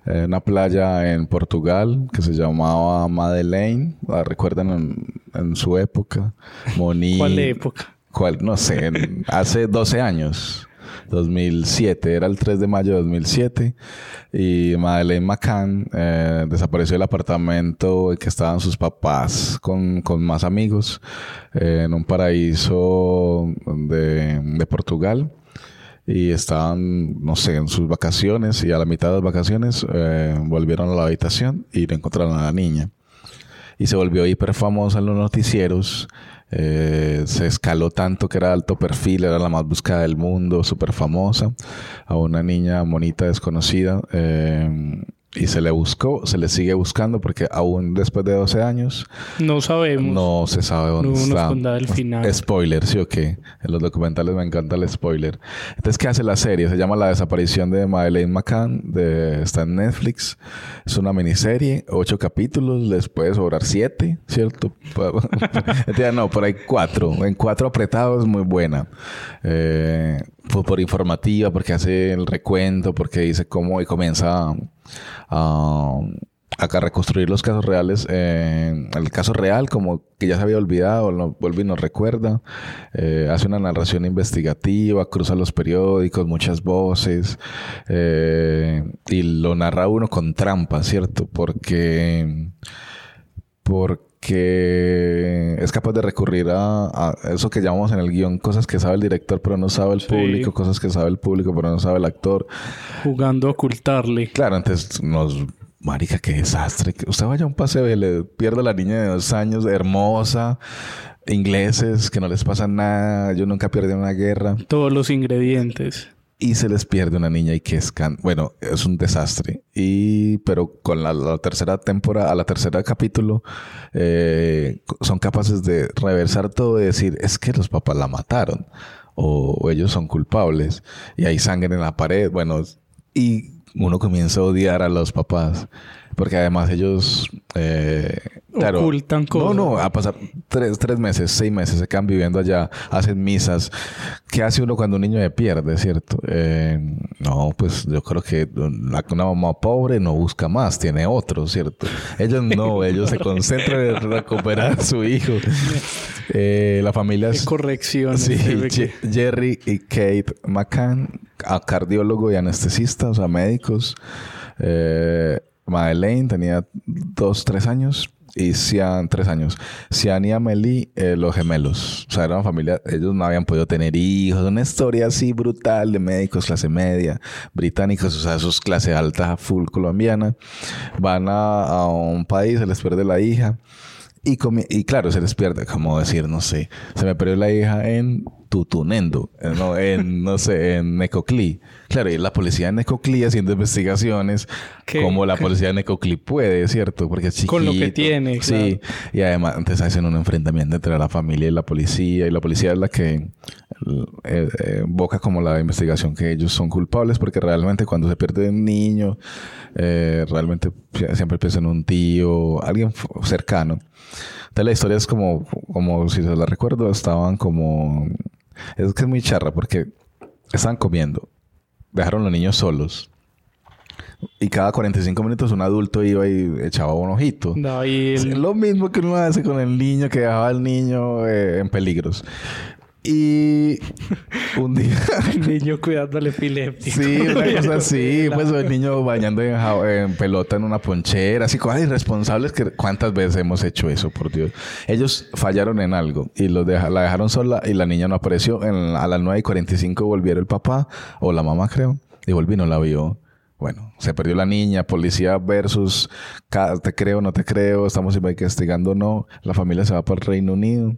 en una playa en Portugal que se llamaba Madeleine. ¿La recuerdan en, en su época? <laughs> Moni. ¿Cuál época? ¿Cuál? No sé, en- hace 12 años. 2007, era el 3 de mayo de 2007 y Madeleine McCann eh, desapareció del apartamento en que estaban sus papás con, con más amigos eh, en un paraíso de, de Portugal y estaban, no sé, en sus vacaciones y a la mitad de las vacaciones eh, volvieron a la habitación y no encontraron a la niña y se volvió hiper famosa en los noticieros. Eh, se escaló tanto que era alto perfil, era la más buscada del mundo, súper famosa, a una niña monita desconocida. eh, y se le buscó, se le sigue buscando porque aún después de 12 años No sabemos. no se sabe dónde No nos está. contaba el final. Spoiler, sí o qué. En los documentales me encanta el spoiler. Entonces, ¿qué hace la serie? Se llama La desaparición de Madeleine McCann. De, está en Netflix. Es una miniserie, ocho capítulos. Les puede sobrar siete, ¿cierto? <laughs> No, por ahí cuatro. En cuatro apretados, muy buena. Eh, fue por informativa, porque hace el recuento, porque dice cómo y comienza a, a, a reconstruir los casos reales. eh, el caso real, como que ya se había olvidado, lo vuelve y nos recuerda. Eh, hace una narración investigativa, cruza los periódicos, muchas voces. eh, y lo narra uno con trampa, ¿cierto? Porque porque es capaz de recurrir a, a eso que llamamos en el guion cosas que sabe el director pero no sabe el público, cosas que sabe el público pero no sabe el actor. Jugando a ocultarle. Claro, entonces nos... Marica, qué desastre. Que Usted vaya a un paseo y le pierde a la niña de dos años, hermosa, ingleses, que no les pasa nada, yo nunca perdí una guerra. Todos los ingredientes. Y se les pierde una niña y que es. Bueno, es un desastre. Y... Pero con la, la tercera temporada, a la tercera capítulo, eh, son capaces de reversar todo y decir, es que los papás la mataron. O, o ellos son culpables. Y hay sangre en la pared. Bueno, y uno comienza a odiar a los papás. Porque además ellos... eh, claro, Ocultan No, cosas. no, a pasar... tres, tres meses, seis meses, se quedan viviendo allá, hacen misas. ¿Qué hace uno cuando un niño se pierde, cierto? Eh, no, pues yo creo que una mamá pobre no busca más, tiene otro, ¿cierto? Ellos no, <laughs> ellos se concentran en recuperar a su hijo. Eh, la familia es... Corrección. Sí, este, Je- Jerry y Kate McCann, a cardiólogo y anestesista, o sea, médicos. Eh, Madeleine tenía dos, tres años. Y Cian, tres años. Cian y Amelie, eh, los gemelos. O sea, era una familia, ellos no habían podido tener hijos. Una historia así brutal de médicos, clase media, británicos, o sea, esos clase alta, full colombiana. Van a, un país, se les pierde la hija. Y, y claro, se les pierde, como decir, no sé, se me perdió la hija en Tutunendo, eh, no, en, no sé, en Necoclí. Claro, y la policía de Necoclí haciendo investigaciones ¿Qué? como la policía de Necoclí puede, ¿cierto? Porque es chiquito. Con lo que tiene, Sí, y además antes hacen un enfrentamiento entre la familia y la policía, y la policía es la que eh, eh, invoca como la investigación que ellos son culpables, porque realmente cuando se pierde un niño, eh, realmente sie- siempre piensa en un tío, alguien cercano. Entonces la historia es como, como si se la recuerdo, estaban como... Es que es muy charra porque estaban comiendo, dejaron los niños solos. Y cada 45 minutos un adulto iba y echaba un ojito. No, y el- Lo mismo que uno hace con el niño que dejaba al niño eh, en peligros. Y <laughs> un día... el <laughs> niño cuidando al epiléptico. Sí, una <laughs> cosa así. Pues el niño bañando en, pelota en una ponchera. Así cosas irresponsables que... ¿Cuántas veces hemos hecho eso, por Dios? Ellos fallaron en algo y los deja- la dejaron sola y la niña no apareció. En- a las 9 y 45 volvieron el papá o la mamá, creo. Y volví no la vio. Bueno, se perdió la niña, policía versus te creo, no te creo, estamos investigando no. La familia se va para el Reino Unido.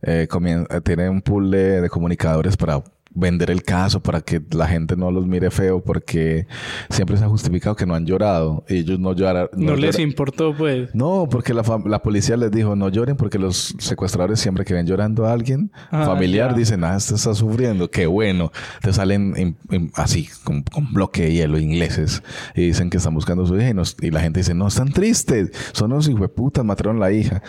Eh, eh, tiene un pool de comunicadores para vender el caso, para que la gente no los mire feo, porque siempre se ha justificado que no han llorado. Y ellos no lloraron. No les importó, pues. No, porque la, la policía les dijo no lloren porque los secuestradores siempre que ven llorando a alguien Ah, familiar ya. dicen, ah, este está sufriendo, qué bueno. Te salen en- en- así, con, con bloque de hielo ingleses y dicen que están buscando a su hija y, nos- y la gente dice, no, están tristes, son unos hijueputas, mataron la hija.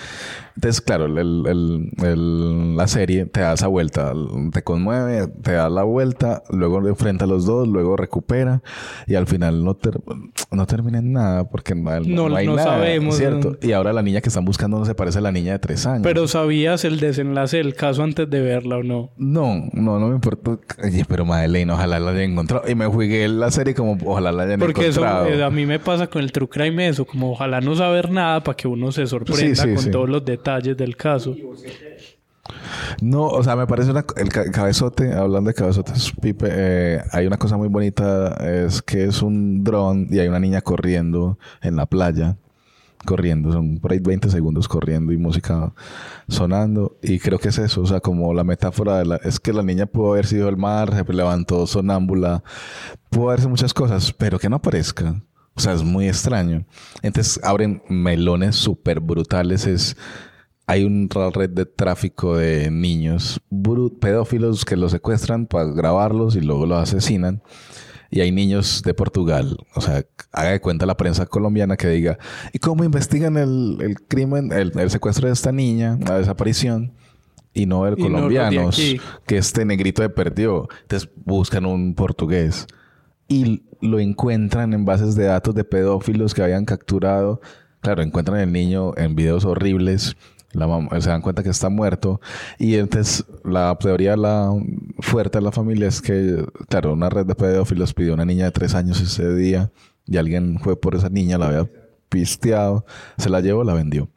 Entonces, claro, el- el- el- la serie te da esa vuelta, te conmueve, te da la vuelta, luego enfrenta a los dos, luego recupera y al final no, ter- no termina en nada porque no, No- hay nada, sabemos, ¿cierto? Y ahora la niña que están buscando no se parece a la niña de tres años. Pero ¿sabías el desenlace del caso antes de verla o no? No, no, no me importó. Oye, pero Madeleine, ojalá la hayan encontrado. Y me jugué la serie como ojalá la hayan Porque eso encontrado. eh, a mí me pasa con el true crime eso, como ojalá no saber nada para que uno se sorprenda Sí, sí, con sí. todos los detalles del caso. No, o sea, me parece el ca- cabezote, hablando de cabezotes, Pipe, eh, hay una cosa muy bonita, es que es un dron y hay una niña corriendo en la playa, corriendo, son por ahí 20 segundos corriendo y música sonando, y creo que es eso, o sea, como la metáfora de la, es que la niña pudo haber sido el mar, se levantó sonámbula, pudo haberse muchas cosas, pero que no aparezca. O sea, es muy extraño. Entonces abren melones súper brutales. Es, hay una red de tráfico de niños pedófilos que los secuestran para grabarlos y luego los asesinan. Y hay niños de Portugal. O sea, haga de cuenta la prensa colombiana que diga, ¿y cómo investigan el, el crimen, el, el secuestro de esta niña, la desaparición? Y no el no colombianos, aquí. que este negrito de perdió. Entonces buscan un portugués y lo encuentran en bases de datos de pedófilos que habían capturado. Claro, encuentran el niño en videos horribles. La mam- se dan cuenta que está muerto. Y entonces la teoría la fuerte de la familia es que, claro, una red de pedófilos pidió a una niña de tres años ese día y alguien fue por esa niña, la había pisteado, se la llevó, la vendió.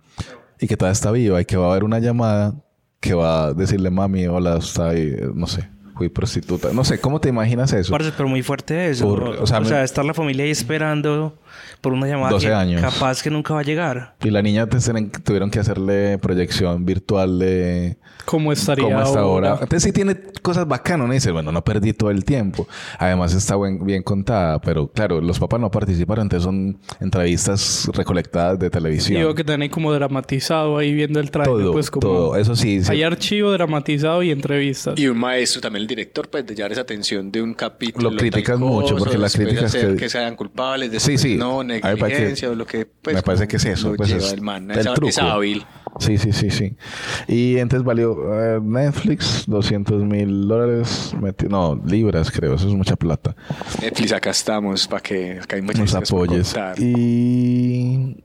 Y que todavía está viva y que va a haber una llamada que va a decirle, mami, hola, está ahí, no sé, fui prostituta. No sé, ¿cómo te imaginas eso? Parce, pero muy fuerte eso. Por- o o sea, sea, me- estar la familia ahí esperando por una llamada 12 que años. capaz que nunca va a llegar. Y la niña te- tuvieron que hacerle proyección virtual de ¿Cómo estaría cómo está ahora. ahora? Entonces sí tiene cosas bacanas. ¿no? Dice, bueno, no perdí todo el tiempo. Además está buen- bien contada. Pero claro, los papás no participaron. Entonces son entrevistas recolectadas de televisión. Digo que tenéis como dramatizado ahí viendo el trailer. todo, pues como todo. Eso sí. sí. Hay archivo dramatizado y entrevistas. Y un maestro, también el director, pues de llevar esa atención de un capítulo. Lo critican mucho, porque las críticas que- que sean culpables, Sí, después sí. no, que- negligencia o lo que. Pues, me parece que es eso, pues, es el man. el truco. Es hábil. Sí, sí, sí, sí. Y entonces valió eh, Netflix 200 mil dólares, no, libras creo, eso es mucha plata. Netflix, acá estamos para que acá hay muchas Nos apoyes. Y...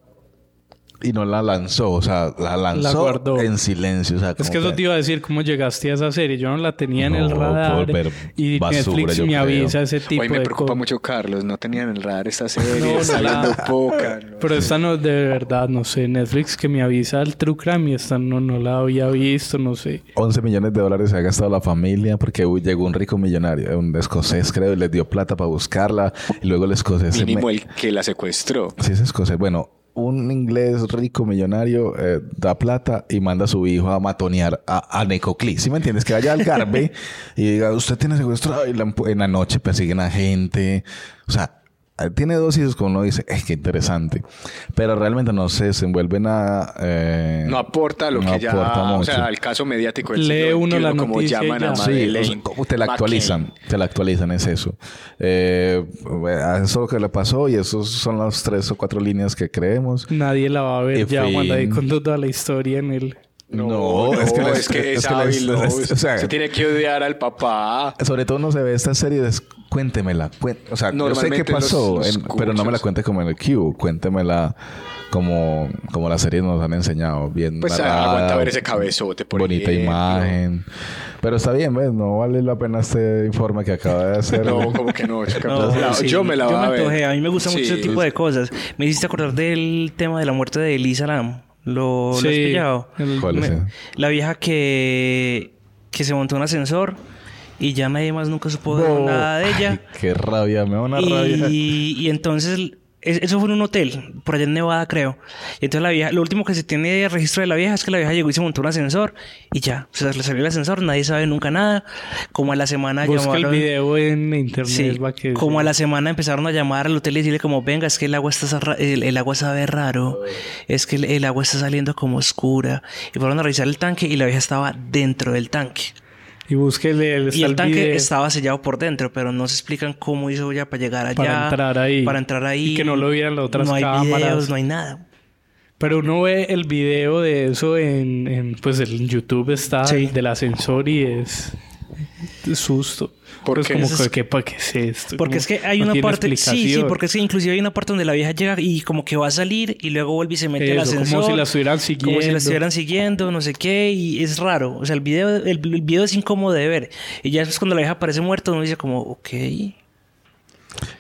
Y no la lanzó, o sea, la lanzó guardó. en silencio. O sea, Es que eso te iba a decir cómo llegaste a esa serie. Yo no la tenía en el radar. por Y basura, Netflix yo me creo. avisa ese tipo Hoy me de preocupa cosas. mucho Carlos, no tenían en el radar esta <laughs> serie, No, la- viendo poca. Pero esta no, de verdad, no sé. Netflix que me avisa el True Crime y esta no, no la había visto, no sé. 11 millones de dólares se ha gastado la familia porque uy, llegó un rico millonario, un escocés creo, y les dio plata para buscarla. Y luego el escocés... se Mínimo me- el que la secuestró. Sí, es escocés. Bueno, un inglés rico millonario eh, da plata y manda a su hijo a matonear a, a Necoclí. ¿Sí me entiendes? Que vaya al Garbe <laughs> y diga, usted tiene secuestrado y la en la noche persiguen a gente. O sea, tiene dos hijos como uno dice, es que interesante. Pero realmente no se desenvuelve nada. eh, No aporta lo no que ya... aporta O mucho. sea, el caso mediático del Lee siglo uno la como noticia y llaman ya. a Sí, o sea, como te la McCain. actualizan, te la actualizan, es eso. Eh, eso es lo que le pasó y esos son las tres o cuatro líneas que creemos. Nadie la va a ver En ya cuando ahí fin. con toda la historia en el... No, No, es que, les- es que es, es que les- hábil, ¿no? les- o sea, se tiene que odiar al papá. sobre todo no se ve esta serie, es, cuéntemela. o sea, yo sé qué pasó, los- los en- pero no me la cuente como en el Q, cuéntemela como, como las series nos han enseñado, bien Pues narrada, aguanta ver ese cabezote, por bonita ejemplo. imagen. Pero está bien, ¿ves? No vale la pena este informe que acaba de hacer. <laughs> No, como que no. chica. No, La- sí. Yo me la voy a ver. antojé. A mí me gusta mucho Sí. ese tipo de cosas. Me hiciste acordar del tema de la muerte de Elisa Lam. ¿Lo, lo has Sí, pillado? ¿Cuál es Me-? La vieja que, que se montó un ascensor y ya nadie más nunca supo No. nada de ella. Ay, qué rabia, me da una rabia. Y, entonces, es- eso fue en un hotel, por allá en Nevada, creo. Y entonces la vieja, lo último que se tiene de registro de la vieja es que la vieja llegó y se montó en un ascensor y ya, o sea, le salió el ascensor, nadie sabe nunca nada. Como a la semana Busca el llamaron- video en internet. Sí, va que- como a la semana empezaron a llamar al hotel y decirle como, venga, es que el agua está el, el agua sabe raro, es que el, el agua está saliendo como oscura. Y fueron a revisar el tanque y la vieja estaba dentro del tanque. Y búsquele el, Y el tanque video estaba sellado por dentro, pero no se explican cómo hizo ella para llegar allá. Para entrar ahí. Para entrar ahí. Y que no lo vieran las otras No hay cámaras. videos, no hay nada. Pero uno ve el video de eso en, en pues en YouTube está Sí. del ascensor y es susto. ¿Por Pues qué? como Eso es- que, ¿qué, pa' qué es esto? Porque Como es que hay no una parte, sí, sí, porque es que inclusive hay una parte donde la vieja llega y como que va a salir y luego vuelve y se mete al Eso, como ascensor. si la estuvieran Como si siguiendo. la estuvieran siguiendo, no sé qué, y es raro. O sea, el video, el, el video es incómodo de ver. Y ya después cuando la vieja aparece muerta, uno dice como, ok.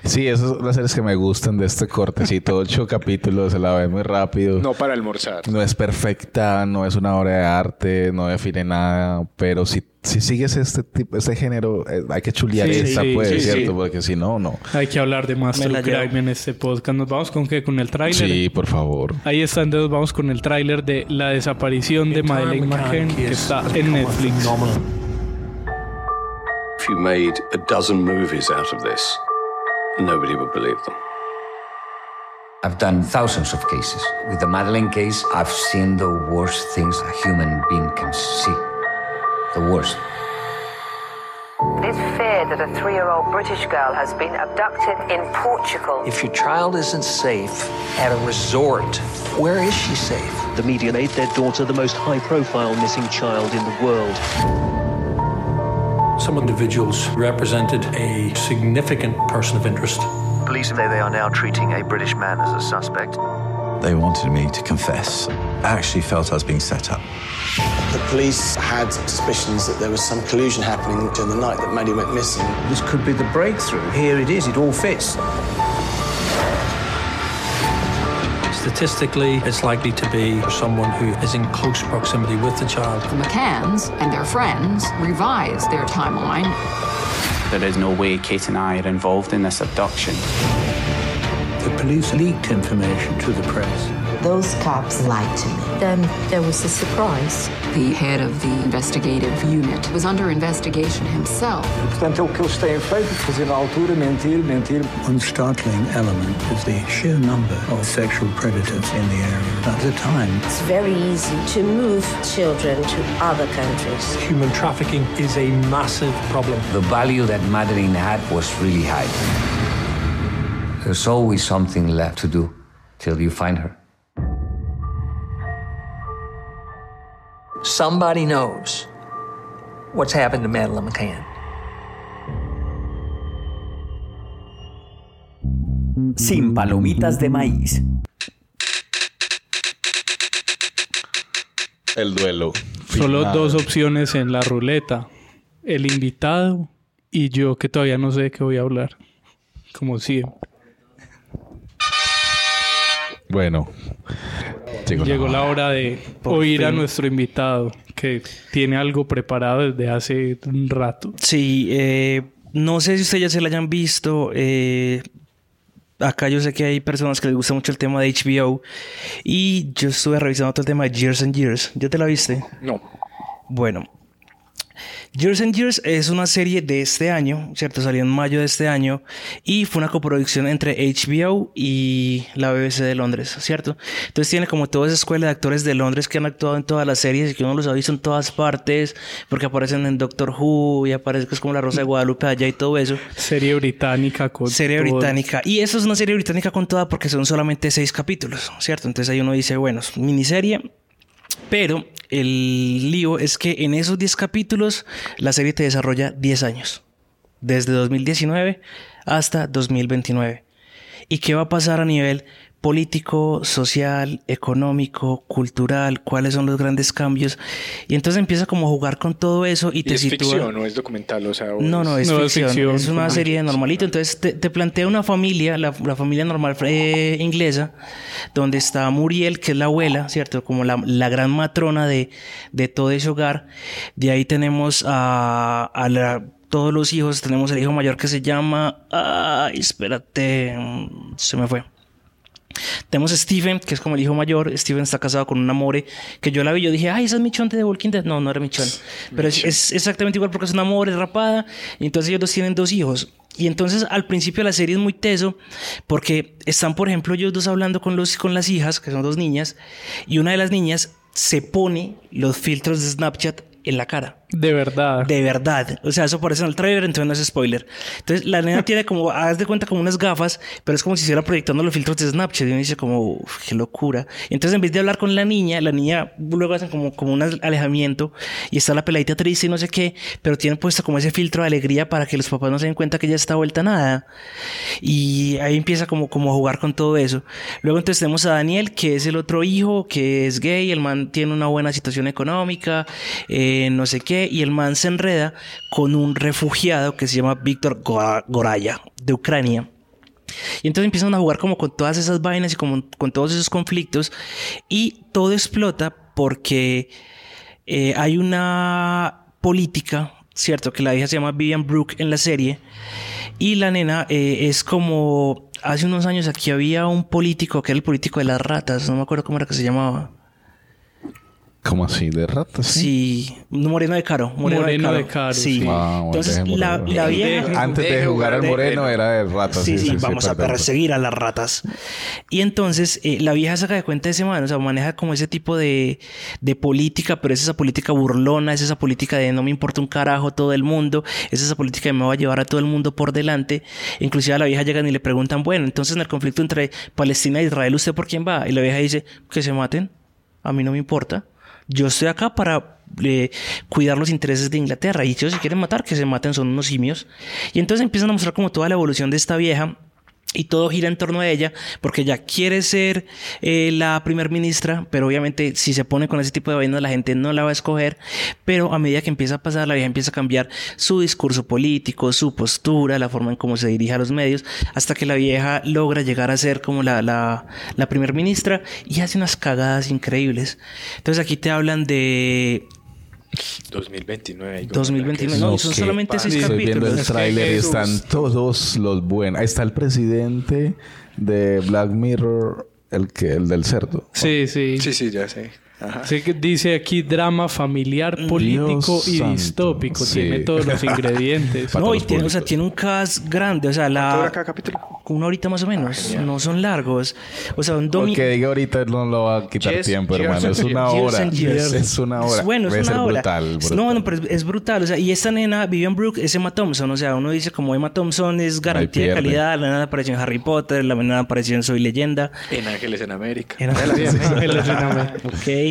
Sí, esas son las series que me gustan de este cortecito. Ocho capítulos, se la ve muy rápido. No para almorzar. No es perfecta, no es una obra de arte, no define nada, pero si, si sigues este tipo, este género, eh, hay que chulear Sí, esta, sí, pues, sí, ¿cierto? sí. Porque si no, no. Hay que hablar de llevo. Crime en este podcast. ¿Nos vamos con qué? ¿Con el tráiler? Sí, por favor. Ahí está, entonces vamos con el tráiler de La desaparición de Madeleine McCann que está en Netflix. If you made a dozen movies out of this, nobody would believe them. I've done thousands of cases. With the Madeleine case, I've seen the worst things a human being can see. The worst. This fear that a three year old British girl has been abducted in Portugal. If your child isn't safe at a resort, where is she safe? The media made their daughter the most high profile missing child in the world. Some individuals represented a significant person of interest. Police say they are now treating a British man as a suspect. They wanted me to confess. I actually felt I was being set up. The police had suspicions that there was some collusion happening during the night that Maddie went missing. This could be the breakthrough. Here it is, it all fits. Statistically, it's likely to be someone who is in close proximity with the child. The McCanns and their friends revised their timeline. There is no way Kate and I are involved in this abduction. The police leaked information to the press. Those cops lied to me. Then there was a surprise. The head of the investigative unit was under investigation himself. Portanto, é o que eles têm feito, fazer na altura, mentir, mentir. One startling element is the sheer number of sexual predators in the area. At the time, It's very easy to move children to other countries. human trafficking is a massive problem. The value that Madeline had was really high. There's always something left to do till you find her. Somebody knows what's happened to Madeline McCann. Sin palomitas de maíz. El duelo. Solo dos opciones en la ruleta. El invitado y yo que todavía no sé de qué voy a hablar. Como siempre. Bueno. Llegó, Llegó la hora de Por oír a nuestro invitado que tiene algo preparado desde hace un rato. Sí, eh, no sé si ustedes ya se la hayan visto. eh, acá yo sé que hay personas que les gusta mucho el tema de HBO. Y yo estuve revisando todo el tema de Years and Years. ¿Ya te la viste? No. Bueno. Years and Years es una serie de este año, ¿cierto? Salió en mayo de este año y fue una coproducción entre HBO y la BBC de Londres, ¿cierto? Entonces tiene como toda esa escuela de actores de Londres que han actuado en todas las series y que uno los ha visto en todas partes porque aparecen en Doctor Who y aparece que es como la Rosa de Guadalupe allá y todo eso. Serie británica con Serie todo. británica. Y eso es una serie británica con toda porque son solamente seis capítulos, ¿cierto? Entonces ahí uno dice, bueno, es miniserie. Pero el lío es que en esos 10 capítulos la serie te desarrolla 10 años. Desde 2019 hasta 2029. ¿Y qué va a pasar a nivel político, social, económico, cultural? ¿Cuáles son los grandes cambios? Y entonces empieza como a jugar con todo eso y, ¿Y te es sitúa... ficción o es documental? O sea, o No, no, es, No, es ficción. es ficción. una serie de normalito. Entonces te, te plantea una familia, la, la familia normal eh, inglesa, donde está Muriel, que es la abuela, ¿cierto? Como la, la gran matrona de, de todo ese hogar. De ahí tenemos a, a la- todos los hijos. Tenemos el hijo mayor que se llama... Ay, espérate. mm, Se me fue. Tenemos a Steven, que es como el hijo mayor. Steven está casado con una more que yo la vi. Yo dije, ay, esa es Michonne de Walking Dead. No, no era Michonne. Pero es, es exactamente igual porque es una more rapada. Y entonces ellos dos tienen dos hijos. Y entonces al principio la serie es muy teso porque están, por ejemplo, ellos dos hablando con, los, con las hijas, que son dos niñas. Y una de las niñas se pone los filtros de Snapchat en la cara. De verdad. De verdad. O sea, eso aparece en el trailer, entonces no es spoiler. Entonces, la nena tiene como, haz de cuenta, como unas gafas, pero es como si estuviera proyectando los filtros de Snapchat. Y uno dice como, "Uf, qué locura. Entonces, en vez de hablar con la niña, la niña luego hacen como, como un alejamiento y está la peladita triste y no sé qué, pero tienen puesto como ese filtro de alegría para que los papás no se den cuenta que ella está vuelta a nada. Y ahí empieza como, como a jugar con todo eso. Luego entonces tenemos a Daniel, que es el otro hijo, que es gay, el man tiene una buena situación económica, eh, no sé qué, y el man se enreda con un refugiado que se llama Víctor Gora- Goraya, de Ucrania. Y entonces empiezan a jugar como con todas esas vainas y como con todos esos conflictos. Y todo explota porque eh, hay una política, ¿cierto? Que la hija se llama Vivian Brooke en la serie. Y la nena eh, es como... Hace unos años aquí había un político que era el político de las ratas. No me acuerdo cómo era que se llamaba. ¿Cómo así? ¿De ratas? Sí, Moreno de Caro. Moreno, Moreno de de Caro. Sí. sí. Ah, Entonces, la, vieja... Antes de jugar al moreno era de ratas. Sí, sí, sí, vamos a perseguir a las ratas. Y entonces eh, la vieja saca de cuenta de ese man, o sea, maneja como ese tipo de, de política, pero es esa política burlona, es esa política de no me importa un carajo todo el mundo, es esa política de me va a llevar a todo el mundo por delante. Inclusive a la vieja llegan y le preguntan, bueno, entonces en el conflicto entre Palestina e Israel, ¿usted por quién va? Y la vieja dice, que se maten, a mí no me importa. Yo estoy acá para eh, cuidar los intereses de Inglaterra. Y si ellos se quieren matar, que se maten, son unos simios. Y entonces empiezan a mostrar como toda la evolución de esta vieja. Y todo gira en torno a ella, porque ella quiere ser eh, la primer ministra, pero obviamente si se pone con ese tipo de vainas la gente no la va a escoger, pero a medida que empieza a pasar, la vieja empieza a cambiar su discurso político, su postura, la forma en cómo se dirige a los medios, hasta que la vieja logra llegar a ser como la, la, la primer ministra y hace unas cagadas increíbles. Entonces aquí te hablan de 2029. hay que 2029, ver no, y son solamente seis Estoy viendo capítulos. el tráiler y están todos los buenos. Ahí está el presidente de Black Mirror, el que el del cerdo. Sí, sí. Sí, sí, ya sé. Ajá. Sí que dice aquí drama familiar, político y santo. distópico. Sí. Tiene todos los <laughs> ingredientes. No, y tiene, o sea, tiene un cast grande, o sea, la... Una horita más o menos, no son largos. O sea, un domingo... Porque diga ahorita no lo va a quitar Years- tiempo, years hermano. and Es una hora. Es una hora. Es bueno, es Debe una hora. brutal, brutal. No, no, pero es, es brutal. O sea, y esta nena, Vivian Brooke, es Emma Thompson. O sea, uno dice como Emma Thompson es garantía de calidad. La nena apareció en Harry Potter, la nena apareció en Soy Leyenda. En Ángeles en América. En Ángeles <laughs> en América. Ok,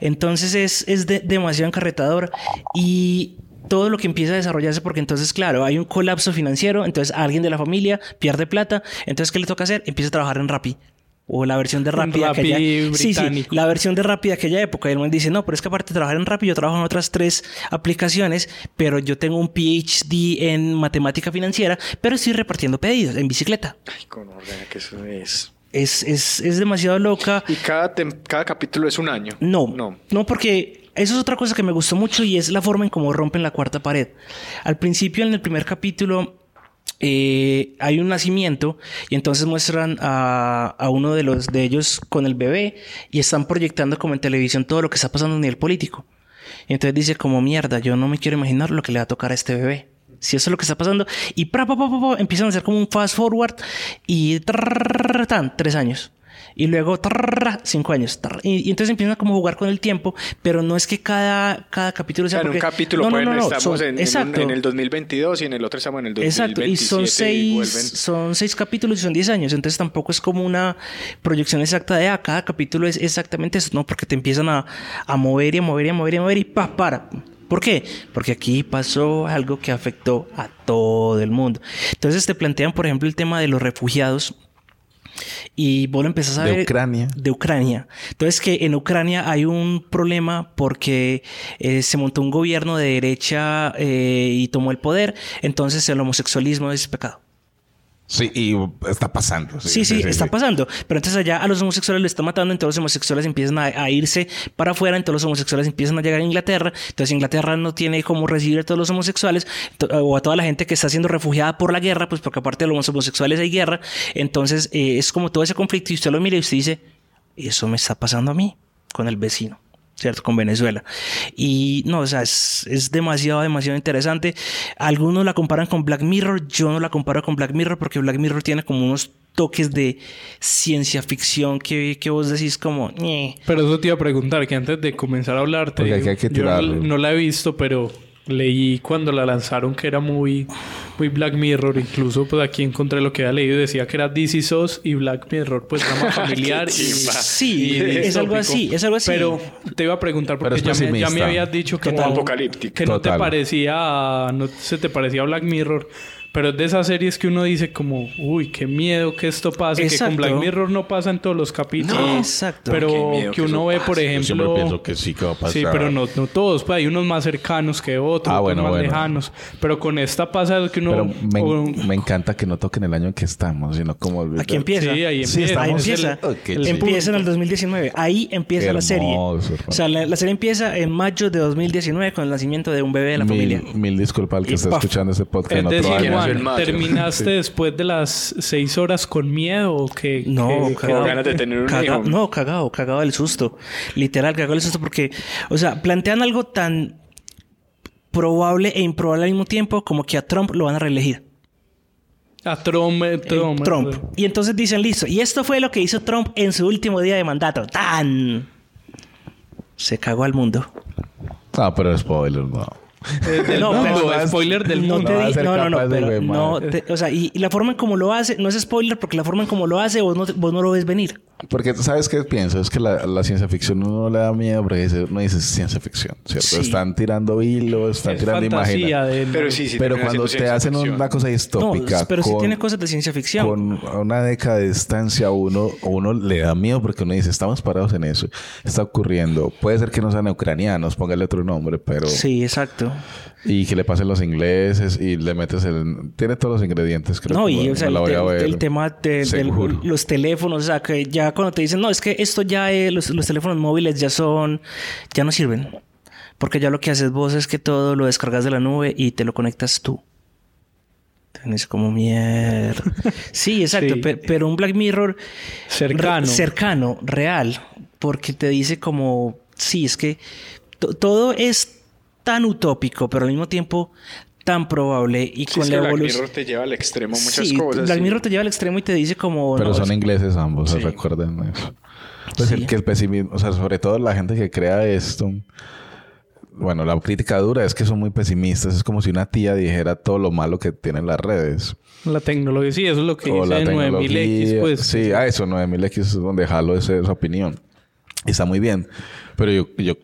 Entonces es, es de- demasiado encarretador y todo lo que empieza a desarrollarse porque entonces, claro, hay un colapso financiero, entonces alguien de la familia pierde plata, entonces ¿qué le toca hacer? Empieza a trabajar en Rappi. O la versión de Rappi de aquella... Sí, sí, la versión de Rappi de aquella época. Y el man dice, no, pero es que aparte de trabajar en Rappi, yo trabajo en otras tres aplicaciones, pero yo tengo un PhD en matemática financiera, pero estoy repartiendo pedidos en bicicleta. Ay, con orden, que eso es. Es, es, es demasiado loca. Y cada, tem- cada capítulo es un año. No, No. no, porque eso es otra cosa que me gustó mucho y es la forma en cómo rompen la cuarta pared. Al principio, en el primer capítulo, eh, hay un nacimiento y entonces muestran a, a uno de los de ellos con el bebé y están proyectando como en televisión todo lo que está pasando a nivel político. Y entonces dice como mierda, yo no me quiero imaginar lo que le va a tocar a este bebé. Si eso es lo que está pasando. Y pra, pa, pa, pa, pa, empiezan a hacer como un fast forward y trrr, tan, tres años. Y luego trrr, cinco años. trrr, y, y entonces empiezan como a jugar con el tiempo, pero no es que cada, cada capítulo sea sea, en un porque- capítulo No, pueden no, no, estamos son- en, exacto. en el 2022 y en el otro estamos en el 2027 Exacto, y son y seis, vuelven. son seis capítulos y son 10 años, entonces tampoco es como una proyección exacta de, ah, cada capítulo es exactamente eso, no, porque te empiezan a, a mover y a mover y a mover y a mover y pa, para. ¿Por qué? Porque aquí pasó algo que afectó a todo el mundo. Entonces te plantean, por ejemplo, el tema de los refugiados. Y vos lo empezás a De ver. Ucrania. De Ucrania. Entonces que en Ucrania hay un problema porque eh, se montó un gobierno de derecha eh, y tomó el poder. Entonces el homosexualismo es pecado. Sí, y está pasando. Sí, sí, está sí. pasando. Pero entonces allá a los homosexuales lo están matando, entonces los homosexuales empiezan a, a irse para afuera, entonces los homosexuales empiezan a llegar a Inglaterra, entonces Inglaterra no tiene cómo recibir a todos los homosexuales o a toda la gente que está siendo refugiada por la guerra, pues porque aparte de los homosexuales hay guerra, entonces eh, es como todo ese conflicto y usted lo mira y usted dice, eso me está pasando a mí con el vecino. ¿Cierto? Con Venezuela. Y no, o sea, es, es demasiado, demasiado interesante. Algunos la comparan con Black Mirror. Yo no la comparo con Black Mirror porque Black Mirror tiene como unos toques de ciencia ficción que, que vos decís como... Pero eso te iba a preguntar, que antes de comenzar a hablarte, yo no la he visto, pero leí cuando la lanzaron que era muy, muy Black Mirror. Incluso pues aquí encontré lo que había leído decía que era DC SOS y Black Mirror, pues drama <laughs> familiar. y, Sí, y es algo así, es algo así. Pero te iba a preguntar porque ya me, ya me pesimista. habías dicho que, Como no, apocalíptico. que no te parecía, no se te parecía Black Mirror. Pero es de esas series que uno dice como, uy, qué miedo que esto pase, que Exacto. con Black Mirror no pasa en todos los capítulos. No, exacto. Pero que que uno ve, pase. por Yo Yo ejemplo... siempre pienso que sí que va a pasar. Sí, pero no, no todos. Pues hay unos más cercanos que otros, Ah, otros bueno, más bueno. lejanos. Pero con esta pasa que uno... Pero me, o- me encanta que no toquen el año en que estamos, sino como... Aquí empieza. Sí, ahí Sí, empieza. Ahí estamos- empieza. El- chido. Empieza en el 2019. Ahí empieza Qué la serie. hermoso, hermano. O sea, la, la serie empieza en mayo de 2019 con el nacimiento de un bebé de la familia. Mil, mil disculpas al que Y está paf. escuchando este podcast en Es otro decir, año. Juan. ¿terminaste después de las seis horas con miedo o qué? No, qué- cagado. Ganas de tener un Caga- hijo. No, cagado, cagado del susto. Literal, cagado del susto porque, o sea, plantean algo tan probable e improbable al mismo tiempo como que a Trump lo van a reelegir. A Trump, eh, Eh, Trump. Trump. Y entonces dicen, listo. Y esto fue lo que hizo Trump en su último día de mandato. ¡Tan! Se cagó al mundo. No, pero spoiler, no. <laughs> Eh, del No, mundo, pero- spoiler del No, mundo. te di- no, no, no, pero no, te- o sea, y, y la forma en como lo hace, no es spoiler porque la forma en como lo hace vos no, te- vos no lo ves venir. Porque, ¿sabes qué pienso? Es que la, la ciencia ficción uno no le da miedo porque dice, uno dice ciencia ficción, ¿cierto? Sí. Están tirando hilos, están Es tirando imágenes. de... Pero sí, sí. Pero termina cuando te hacen ficción. una cosa No, distópica pero sí con, tiene cosas de ciencia ficción. con una década de distancia, uno, uno le da miedo porque uno dice, estamos parados en eso, está ocurriendo. Puede ser que no sean ucranianos, póngale otro nombre, pero... Sí, exacto. Y que le pasen los ingleses y le metes el... Tiene todos los ingredientes, creo No, que y o sea, el, el tema de, los teléfonos, o sea, que ya cuando te dicen, no, es que esto ya, eh, los, los teléfonos móviles ya son, ya no sirven. Porque ya lo que haces vos es que todo lo descargas de la nube y te lo conectas tú. Tienes como mierda. <laughs> Sí, exacto. Sí. pe- pero un Black Mirror Cercano. re- cercano, real. Porque te dice como, sí, es que to- todo es tan utópico, pero al mismo tiempo tan probable y Sí, con es la que Black evolución. Mirror te lleva al extremo muchas Sí, cosas. Black sí. Mirror te lleva al extremo y te dice como... Pero no, son es- ingleses ambos, Sí. recuerden eso. Pues Sí. el que el pesimismo, o sea, sobre todo la gente que crea esto, bueno, la crítica dura es que son muy pesimistas. Es como si una tía dijera todo lo malo que tienen las redes. La tecnología, sí, eso es lo que o la dice 9000X, tecnología. pues. Sí, a eso, 9000X es donde jalo ese- esa opinión. está muy bien. Pero yo, yo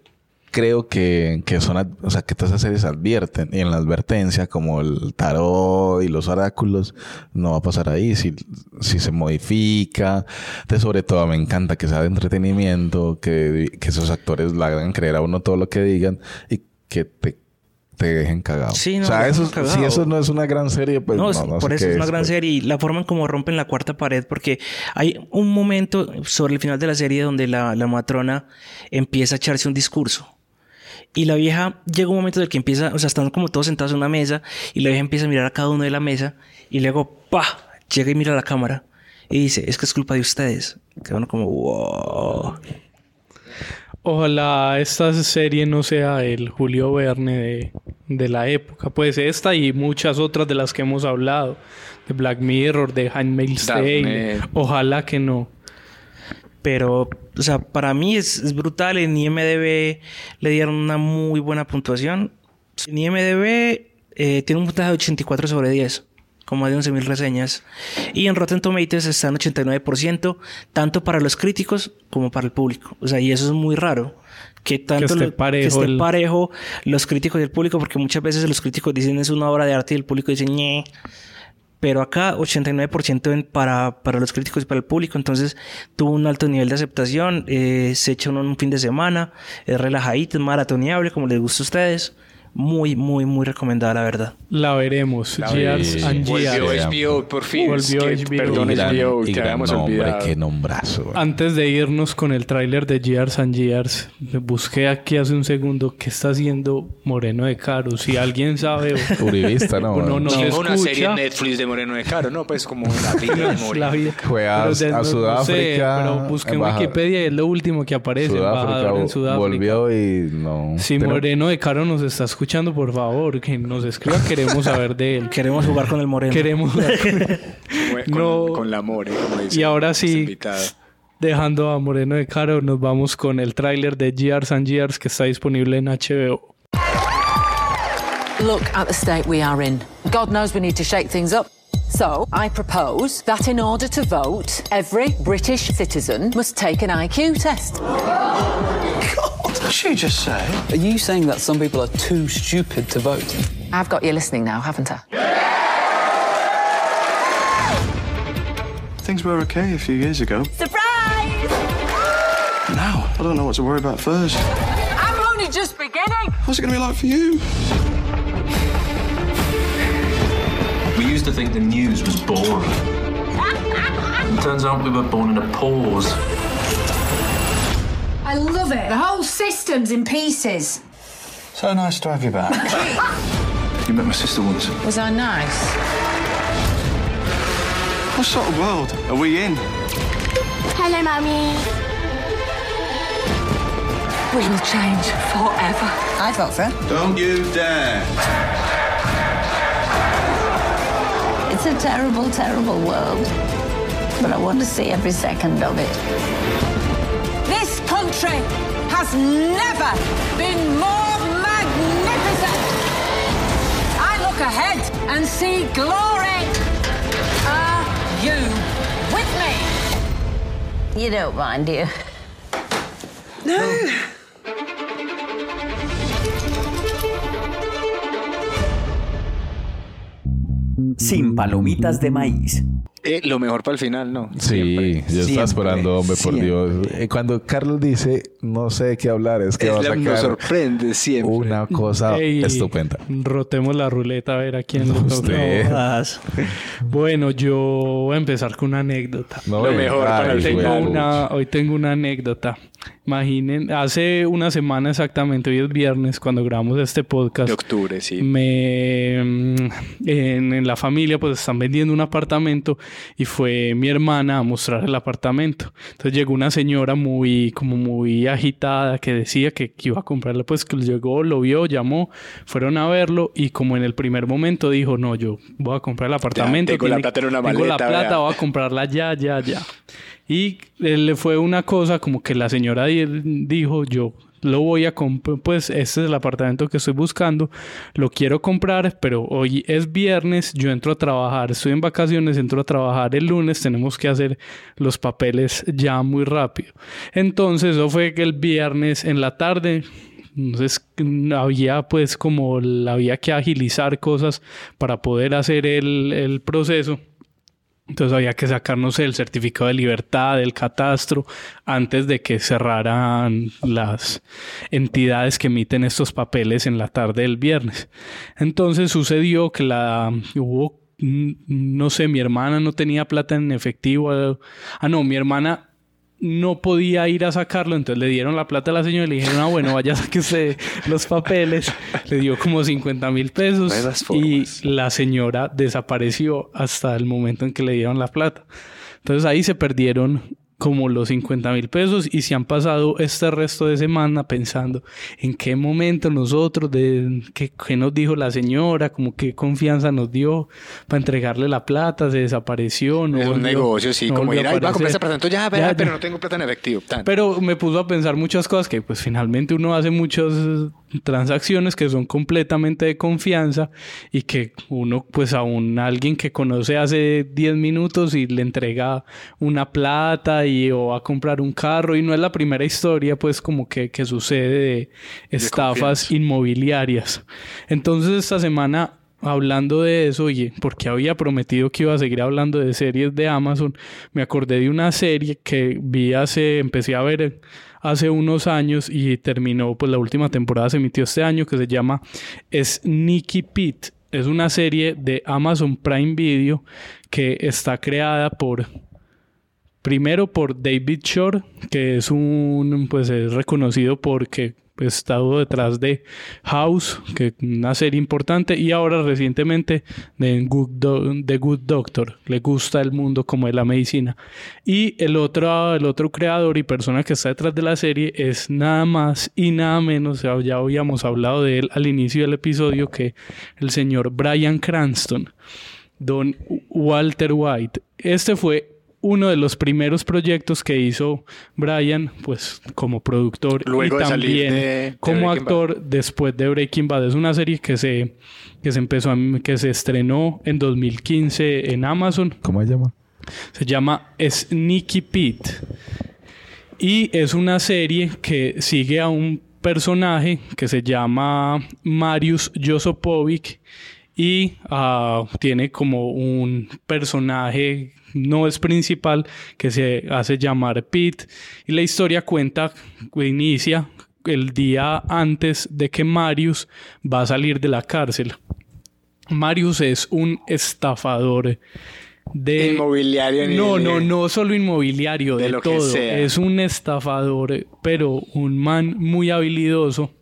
creo que, que son, o sea, que todas esas series advierten. Y en la advertencia, como el tarot y los oráculos, no va a pasar ahí. Si, si se modifica. Entonces, sobre todo, me encanta que sea de entretenimiento, que, que esos actores le hagan creer a uno todo lo que digan y que te, te dejen cagado. Sí, no, o sea, eso, cagado. si eso no es una gran serie, pues no, no, no por sé eso qué es una gran pues. serie y la forma en como rompen la cuarta pared, porque hay un momento sobre el final de la serie donde la, la matrona empieza a echarse un discurso. Y la vieja llega un momento en el que empieza, o sea, están como todos sentados en una mesa y la vieja empieza a mirar a cada uno de la mesa y luego, ¡pa! Llega y mira a la cámara y dice, es que es culpa de ustedes. Que uno como, wow. Ojalá esta serie no sea el Julio Verne de, de la época. Pues esta y muchas otras de las que hemos hablado. De Black Mirror, de Handmaid's Tale. Ojalá que no. Pero, o sea, para mí es, es brutal. En IMDB le dieron una muy buena puntuación. En IMDB eh, tiene un puntaje de 84 sobre 10, con más de 11.000 reseñas. Y en Rotten Tomatoes está en 89%, tanto para los críticos como para el público. O sea, y eso es muy raro. Que tanto esté lo- parejo que esté el- parejo los críticos y el público, porque muchas veces los críticos dicen es una obra de arte y el público dice ñe. Pero acá 89% en- para, para los críticos y para el público. Entonces tuvo un alto nivel de aceptación. eh, se uno en un fin de semana. Es relajadito, es maratoneable, como les gusta a ustedes. Muy, muy, muy recomendada, la verdad. La veremos. Years and Volvió Years. HBO por fin. Volvió Es que, HBO. Perdón, Y gran- HBO, y habíamos nombre, olvidado. qué nombrazo. güey. Antes de irnos con el tráiler de Years and Years, busqué aquí hace un segundo qué está haciendo Moreno de Caro. Si alguien sabe o, <laughs> Uribista, <laughs> ¿no? no No, una serie en Netflix de Moreno de Caro, no, pues como la <laughs> vida de Moreno. La. Fue a, no- no sé, Sudáfrica. pero busqué en Wikipedia y es lo último que aparece. embajador en Sudáfrica. volvió y no. Si Pero- Moreno de Caro nos está escuchando, por favor, que nos escriba. Queremos saber de él. Queremos jugar con el Moreno. Queremos jugar con él. Con, No. con la More, como dice Y ahora sí, dejando a Moreno de Caro, nos vamos con el tráiler de Years and Years que está disponible en HBO. Look at the state we are in. God knows we need to shake things up. So, I propose that in order to vote, every British citizen must take an IQ test. What did she just say? Are you saying that some people are too stupid to vote? I've got you listening now, haven't I? Things were okay a few years ago. Surprise! Now, I don't know what to worry about first. I'm only just beginning. What's it going to be like for you? Used to think the news was boring. It turns out we were born in a pause. I love it. The whole system's in pieces. So nice to have you back. <laughs> you met my sister once. Was I nice? What sort of world are we in? Hello, Mummy. We will change forever. I vote for. Don't you dare. It's a terrible, terrible world. But I want to see every second of it. This country has never been more magnificent. I look ahead and see glory. Are you with me? You don't mind, do you? No. Sin palomitas de maíz. Eh, lo mejor para el final, ¿no? Sí, yo estaba esperando, hombre, por. Dios. Eh, Cuando Carlos dice, no sé de qué hablar, es que Es va a la- sacar nos sorprende siempre. una cosa Ey, estupenda. Rotemos la ruleta a ver a quién le toca. Bueno, yo voy a empezar con una anécdota. No, Lo mejor ay, para el tengo final. una, Hoy tengo una anécdota. Imaginen, hace una semana exactamente, hoy es viernes, cuando grabamos este podcast. De octubre, sí. Me mm, en, en la familia pues están vendiendo un apartamento y fue mi hermana a mostrar el apartamento. Entonces llegó una señora muy como muy agitada que decía que, que iba a comprarlo, pues que llegó, lo vio, llamó, fueron a verlo y como en el primer momento dijo, "No, yo voy a comprar el apartamento, tengo la tiene- plata en una tengo la maleta, plata, vea". voy a comprarla ya, ya, ya." Y le fue una cosa como que la señora di- dijo, yo lo voy a comprar, pues este es el apartamento que estoy buscando, lo quiero comprar, pero hoy es viernes, yo entro a trabajar, estoy en vacaciones, entro a trabajar el lunes, tenemos que hacer los papeles ya muy rápido. Entonces, eso fue que el viernes en la tarde entonces había pues como había que agilizar cosas para poder hacer el, el proceso. Entonces había que sacarnos el certificado de libertad, del catastro, antes de que cerraran las entidades que emiten estos papeles en la tarde del viernes. Entonces sucedió que la hubo, mm, no sé, mi hermana no tenía plata en efectivo. Ah, no, mi hermana no podía ir a sacarlo, entonces le dieron la plata a la señora y le dijeron, ah, bueno, vaya, <laughs> saque usted los papeles. Le dio como 50 mil pesos y la señora desapareció hasta el momento en que le dieron la plata. Entonces ahí se perdieron como los 50 mil pesos y se han pasado este resto de semana pensando en qué momento nosotros, de qué, qué nos dijo la señora, como qué confianza nos dio para entregarle la plata, se desapareció. No es un negocio, sí, no como ir a a comprar ese apartamento, ya, Ya, vea, ya. pero no tengo plata en efectivo. Tan. Pero me puso a pensar muchas cosas que pues finalmente uno hace muchas eh, transacciones que son completamente de confianza y que uno pues a un alguien que conoce hace 10 minutos y le entrega una plata y o va a comprar un carro y no es la primera historia pues como que, que sucede de estafas inmobiliarias. Entonces esta semana hablando de eso, oye, porque había prometido que iba a seguir hablando de series de Amazon, me acordé de una serie que vi hace, empecé a ver hace unos años y terminó, pues la última temporada se emitió este año, que se llama Sneaky Pete. Es una serie de Amazon Prime Video que está creada por Primero por David Shore, que es un, pues es reconocido porque ha estado detrás de House, que es una serie importante, y ahora recientemente de Good The Good Doctor. Le gusta el mundo como es la medicina. Y el otro, el otro creador y persona que está detrás de la serie es nada más y nada menos, ya habíamos hablado de él al inicio del episodio, que el señor Brian Cranston, don Walter White. Este fue uno de los primeros proyectos que hizo Brian, pues como productor Luego y también de- de como actor después de Breaking Bad. Es una serie que se, que se empezó, a- que se estrenó en 2015 en Amazon. ¿Cómo se llama? Se llama Sneaky Pete. Y es una serie que sigue a un personaje que se llama Marius Josopovic y ah, tiene como un personaje no es principal que se hace llamar Pete y la historia cuenta inicia el día antes de que Marius va a salir de la cárcel. Marius es un estafador de Inmobiliario. no, no, no solo inmobiliario, de, de lo que todo. sea. Es un estafador, pero un man muy habilidoso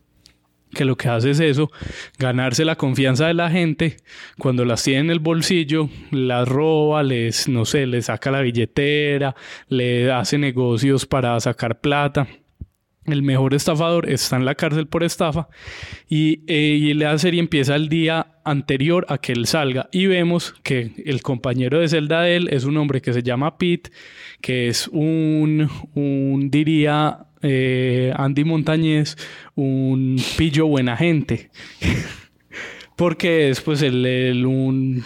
que lo que hace es eso, ganarse la confianza de la gente, cuando las tiene en el bolsillo, las roba, les, no sé, les saca la billetera, le hace negocios para sacar plata. El mejor estafador está en la cárcel por estafa y, eh, y la serie empieza el día anterior a que él salga y vemos que el compañero de celda de él es un hombre que se llama Pete, que es un, un diría eh, Andy Montañez, un pillo buena gente. <laughs> Porque es pues el,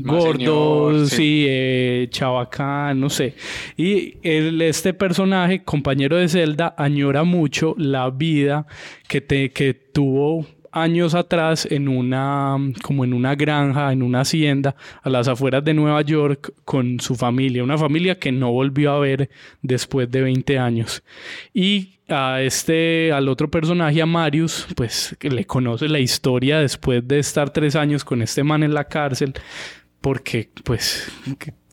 gordo, sí, sí. eh, chabacán, no sé. Y el- este personaje, compañero de Zelda, añora mucho la vida que, te, que tuvo años atrás en una como en una granja, en una hacienda a las afueras de Nueva York con su familia, una familia que no volvió a ver después de 20 años. Y a este al otro personaje a Marius, pues que le conoce la historia después de estar tres años con este man en la cárcel porque pues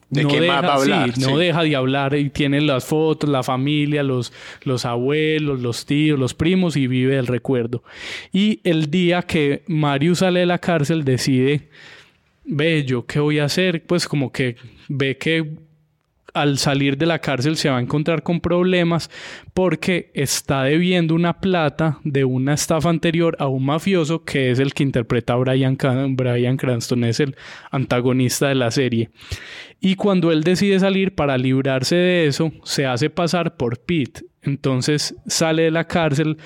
¿De no qué deja, más va a hablar? sí, no deja de hablar y tiene las fotos, la familia, los, los abuelos, los tíos, los primos y vive el recuerdo. Y el día que Marius sale de la cárcel decide, ve, yo qué voy a hacer, pues como que ve que al salir de la cárcel se va a encontrar con problemas porque está debiendo una plata de una estafa anterior a un mafioso que es el que interpreta a Brian, Cranston, es el antagonista de la serie. Y cuando él decide salir para librarse de eso, se hace pasar por Pete. Entonces sale de la cárcel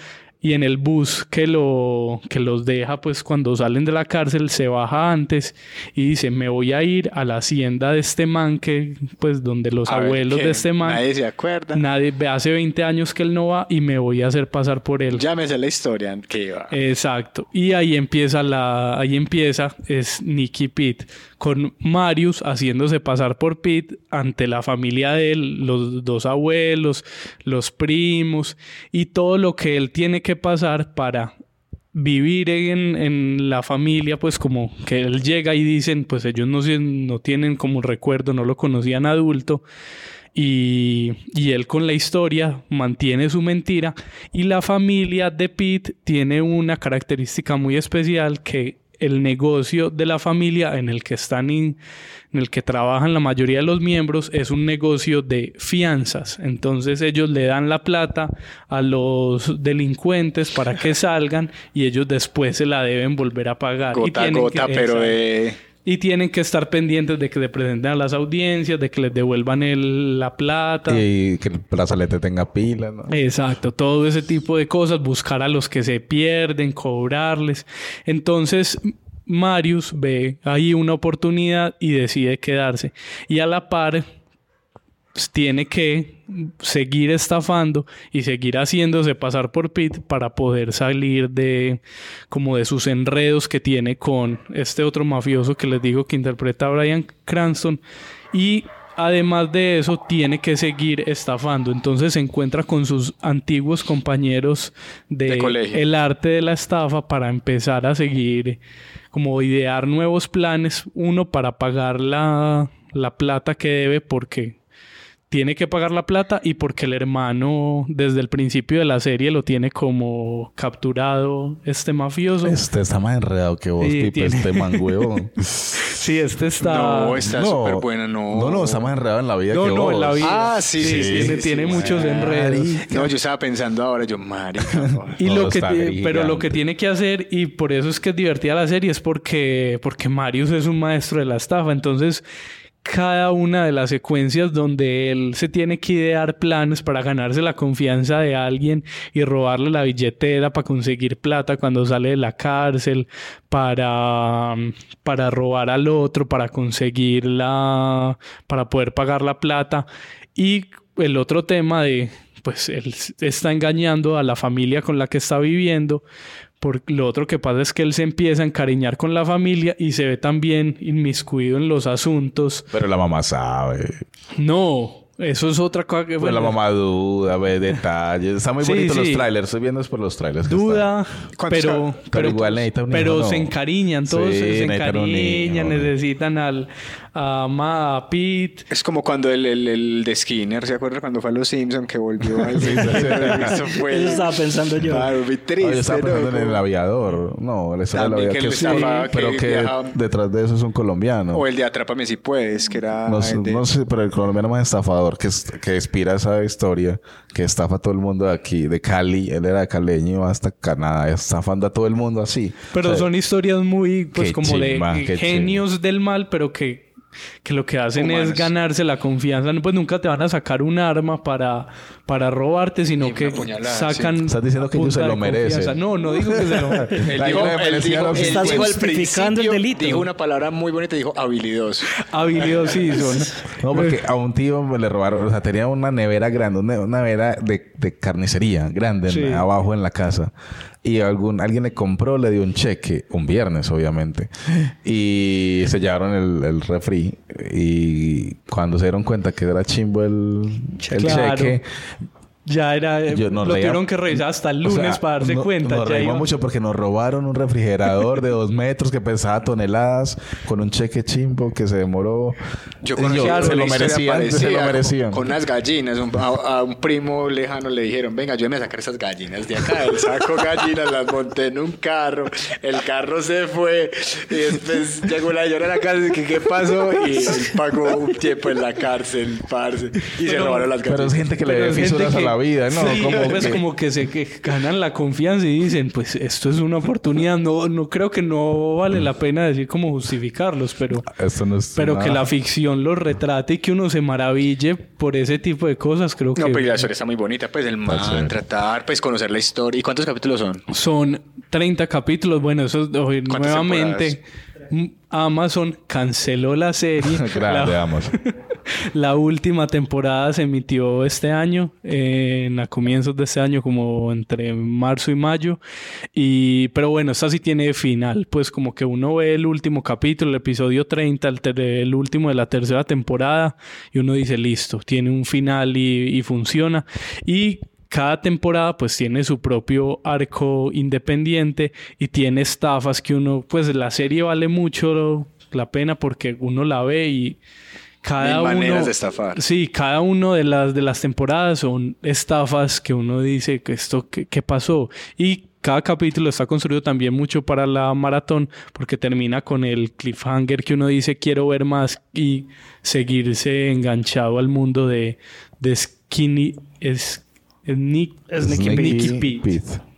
y en el bus que lo que los deja pues cuando salen de la cárcel se baja antes y dice me voy a ir a la hacienda de este man que pues donde los A abuelos de este man Nadie se acuerda. nadie ve hace 20 años que él no va y me voy a hacer pasar por él Llámese la historia que va. Exacto. Y ahí empieza la, ahí empieza es Nicky Pitt con Marius haciéndose pasar por Pitt ante la familia de él, los dos abuelos, los primos y todo lo que él tiene que pasar para vivir en, en la familia, pues como que él llega y dicen, pues ellos no, no tienen como recuerdo, no lo conocían adulto. Y, y él con la historia mantiene su mentira. Y la familia de Pete tiene una característica muy especial que el negocio de la familia en el que están in- en el que trabajan la mayoría de los miembros es un negocio de fianzas. Entonces ellos le dan la plata a los delincuentes para que <laughs> salgan y ellos después se la deben volver a pagar. y Gota a gota, que- pero de... Y tienen que estar pendientes de que le presenten a las audiencias, de que les devuelvan el- la plata. Y que el brazalete tenga pila, ¿no? Exacto, todo ese tipo de cosas, buscar a los que se pierden, cobrarles. Entonces, Marius ve ahí una oportunidad y decide quedarse. Y a la par, pues, tiene que seguir estafando y seguir haciéndose pasar por Pete para poder salir de como de sus enredos que tiene con este otro mafioso que les digo que interpreta a Brian Cranston. Y además de eso tiene que seguir estafando. Entonces se encuentra con sus antiguos compañeros de, De colegio. el arte de la estafa para empezar a seguir como idear nuevos planes. Uno para pagar la, la plata que debe porque tiene que pagar la plata y porque el hermano desde el principio de la serie lo tiene como capturado este mafioso. Este está más enredado que vos, Sí, tipo, tiene- este man <laughs> huevón. Sí, este está... No, está No. súper buena, no. No, no, está más enredado en la vida No, que no, vos. en la vida. Ah, sí, sí, sí. tiene, sí, tiene sí. muchos enredos. No, yo estaba pensando ahora, yo, marica. <laughs> no. Y lo que pero lo que tiene que hacer y por eso es que es divertida la serie es porque porque Marius es un maestro de la estafa, entonces cada una de las secuencias donde él se tiene que idear planes para ganarse la confianza de alguien y robarle la billetera para conseguir plata cuando sale de la cárcel, para, para robar al otro, para conseguir la, para poder pagar la plata. Y el otro tema de, pues él está engañando a la familia con la que está viviendo. Por lo otro que pasa es que él se empieza a encariñar con la familia y se ve también inmiscuido en los asuntos. Pero la mamá sabe. No, eso es otra cosa que Pues la mamá duda, ve detalles. Está muy Sí, bonito los trailers. Estoy viendo es por los trailers. duda, están. pero, Pero igual necesita un pero ¿no? se encariñan, todos Sí, se necesitan encariñan, necesitan al a, Ma- a Pete. Es como cuando el, el, el de Skinner, ¿se acuerda cuando fue a Los Simpsons que volvió al <laughs> <laughs> Eso fue. Eso estaba pensando yo. Claro, triste, yo estaba pensando ¿no? en el aviador. No, la historia del aviador. que Que sí, estaba- pero que detrás de eso es un colombiano. O el de Atrápame si puedes, que era. No de- no sé, pero el colombiano más estafador que, que inspira esa historia, que estafa a todo el mundo de aquí, de Cali, él era caleño hasta Canadá, estafando a todo el mundo así. Pero O sea, son historias muy, pues, como chimba, de genios del mal, pero que, que lo que hacen es ganarse la confianza. No, Pues nunca te van a sacar un arma para, para robarte, sino que sacan. sí. Estás diciendo que ellos se lo merecen. No, no digo que se lo <laughs> Él La dijo, idea me él parecía dijo, lo él que- Estás justificando el delito. Dijo una palabra muy bonita, dijo habilidoso. habilidoso. No, porque a un tío me le robaron, o sea, tenía una nevera grande, una, nevera de, de carnicería grande en- Sí. abajo en la casa. Y algún, alguien le compró, le dio un cheque, un viernes obviamente. Y se llevaron el, el refri. Y cuando se dieron cuenta que era chimbo el, el Claro. cheque, Ya era. Yo nos lo reía- tuvieron que revisar hasta el O lunes sea, para darse no- cuenta. Nos ya reímos iba- mucho porque nos robaron un refrigerador de dos metros que pesaba toneladas con un cheque chimbo que se demoró. Yo conocí se una lo historia merecían, se lo con- merecían. Con, unas gallinas. Un- a, a un primo lejano le dijeron, venga, ayúdame a sacar esas gallinas de acá. Él sacó gallinas, las monté en un carro. El carro se fue. Y después llegó la señora a la casa y que qué pasó. Y él pagó un tiempo en la cárcel, parce. Y se robaron las gallinas. Pero es gente que le Pero ve es gente fisuras a la la vida, ¿no? Sí, como, pues que, como que se que ganan la confianza y dicen, pues esto es una oportunidad. No, no creo que no vale la pena decir cómo justificarlos, pero, esto no es pero que la ficción los retrate y que uno se maraville por ese tipo de cosas, creo No, que pues la historia está muy bonita, pues el man, tratar, pues conocer la historia. ¿Y cuántos capítulos son? son 30 capítulos. Bueno, eso oye, nuevamente. Amazon canceló la serie. <laughs> Grande, La- Amazon. <laughs> La última temporada se emitió este año, en a comienzos de este año, como entre marzo y mayo. Y, pero bueno, esta sí tiene final. Pues como que uno ve el último capítulo, el episodio 30, el, el último de la tercera temporada, y uno dice, listo, tiene un final y, y funciona. Y cada temporada pues tiene su propio arco independiente y tiene estafas que uno, pues la serie vale mucho la pena porque uno la ve y cada Mil maneras uno de estafar. sí cada uno de las de las temporadas son estafas que uno dice que esto qué, qué pasó y cada capítulo está construido también mucho para la maratón porque termina con el cliffhanger que uno dice quiero ver más y seguirse enganchado al mundo de, de Skinny es, es Nick, Es Nicky Nicky Pete. Pete.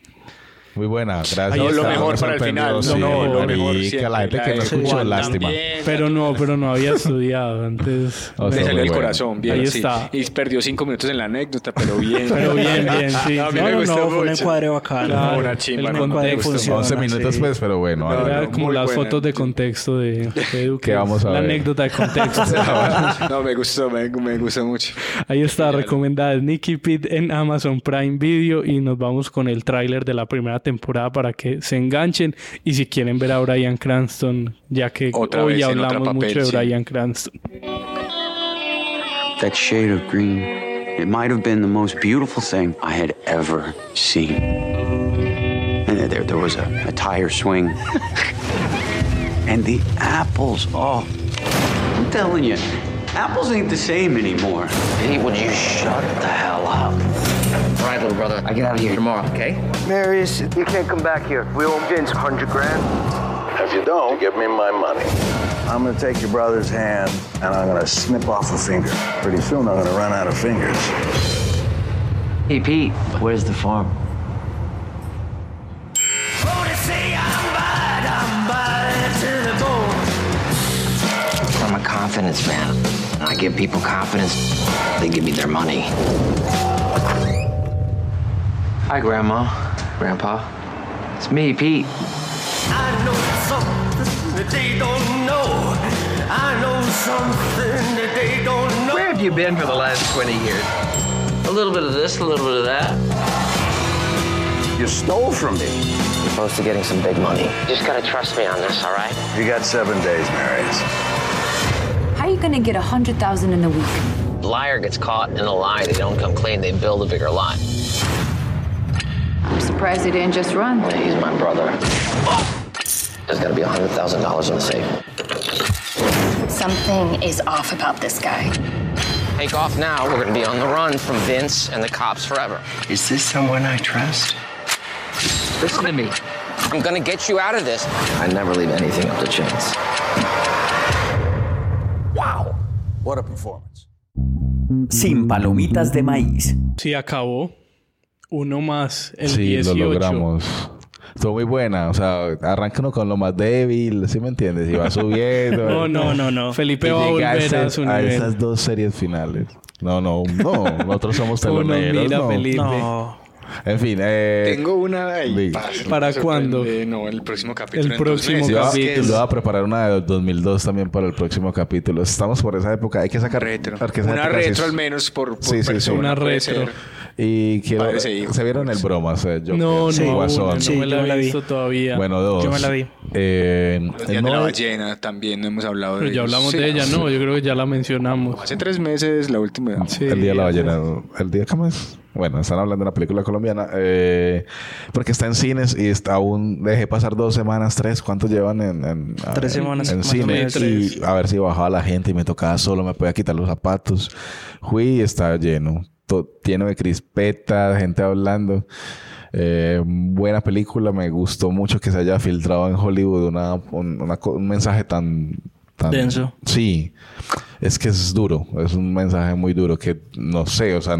Muy buena, gracias. Ahí está. lo mejor Me para el final. sí, No, lo mejor siempre. La gente que no La- escuchó, lástima. Pero no, pero no había estudiado antes. O Le sea, salió muy el bueno. corazón, bien. Ahí sí. está. Y perdió cinco minutos en la anécdota, pero bien. Pero bien, bien, <laughs> sí. A mí No, me no, gustó no, fue un encuadre bacano. Claro, Una chimba, el no, me contexto. gustó. 11 minutos, sí. pues, pero bueno. No. Era no, como las buena. fotos de contexto de, de <laughs> Edu, ¿Qué vamos a la ver? anécdota de contexto. <laughs> no, me gustó, me, me gustó mucho. Ahí está, recomendada Nicky Pete en Amazon Prime Video y nos vamos con el tráiler de la primera temporada para que se enganchen y si quieren ver a Brian Cranston, ya que Otra hoy hablamos papel, mucho de sí. Brian Cranston. That shade of green, it might have been the most beautiful thing I had ever seen. And there, there was a, a tire swing. <laughs> and the apples, oh, I'm telling you, apples ain't the same anymore. Hey, would you shut the hell up? All right, little brother, I get out of here tomorrow, okay? Marius, you can't come back here. We owe Vince 100 grand. If you don't, give me my money. I'm gonna take your brother's hand and I'm gonna snip off a finger. Pretty soon I'm gonna run out of fingers. Hey, Pete, where's the farm? I'm a confidence man. I give people confidence, they give me their money. Hi, Grandma, Grandpa. It's me, Pete. I know something that they don't know. I know something that they don't know. Where have you been for the last 20 years? A little bit of this, a little bit of that. You stole from me. You're supposed to getting some big money. You just gotta trust me on this, all right? You got seven days, Marius. How are you gonna get a hundred thousand in a week? Liar gets caught in a lie. They don't come clean. They build a bigger lie. I'm surprised he didn't just run. He's my brother. There's gotta be a hundred thousand dollars in the safe. Something is off about this guy. Take off now. We're gonna be on the run from Vince and the cops forever. Is this someone I trust? Listen to me. I'm gonna get you out of this. I never leave anything up to chance. Wow. What a performance. Sin palomitas de maíz. Sí, acabó. Uno más, el sí, 18. lo logramos. Estuvo muy buena. O sea, arranca uno con lo más débil, ¿sí me entiendes? Y va subiendo. <laughs> No, no, no, no. <laughs> Felipe Y va a volver a su a nivel. esas dos series finales. No, no, no. Nosotros somos <laughs> Uno teloneros, mira, no. Felipe. No. En fin, eh... Tengo una ahí. ¿Para sorprende. cuándo? No, el próximo capítulo. El próximo meses. Voy a- es yo voy a preparar una de 2002 también para el próximo capítulo. Estamos por esa época. Hay que sacar retro. Una sí retro al menos por, por Sí, sí, sí. persona. Una retro. ser. Y quiero... Se hijo. ¿Se vieron el bromas? Eh, Joker? No, Sí, no, Guasón. no, no Sí, me yo la vi. visto todavía. Bueno, dos. Yo me la vi. Eh, el de la ballena también no hemos hablado Pero de ya ellos. hablamos Sí. de ella, ¿no? Yo creo que ya la mencionamos. Hace tres meses la última. Sí, el día de la ballena. ¿El día cómo es? Bueno, están hablando de una película colombiana. eh, porque está en cines y está aún... Dejé pasar dos semanas, tres. ¿Cuántos llevan en... en Tres en- semanas, En o cine. Y a ver si bajaba la gente y me tocaba solo. Me podía quitar los zapatos. Fui y estaba lleno. Lleno de crispetas, gente hablando. Eh, buena película. Me gustó mucho que se haya filtrado en Hollywood una, un, una co- un mensaje tan... tan Denso. Sí. Es que es duro. Es un mensaje muy duro que no sé, o sea,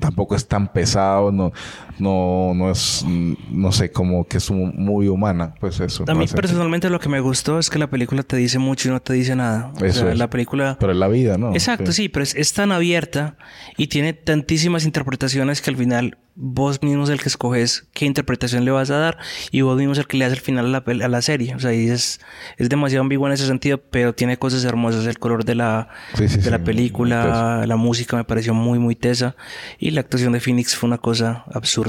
tampoco es tan pesado, no, no, no es, no sé, como que es muy humana, pues eso. A mí no personalmente lo que me gustó es que la película te dice mucho y no te dice nada. O Eso sea, es. la película... Pero es la vida, ¿no? Exacto, sí, pero es, es tan abierta y tiene tantísimas interpretaciones que al final vos mismo es el que escoges qué interpretación le vas a dar y vos mismo es el que le das el final a la, a la serie. O sea, y es, es demasiado ambiguo en ese sentido, pero tiene cosas hermosas. El color de la, Sí, sí, de sí, la película, la música me pareció muy, muy tesa y la actuación de Phoenix fue una cosa absurda.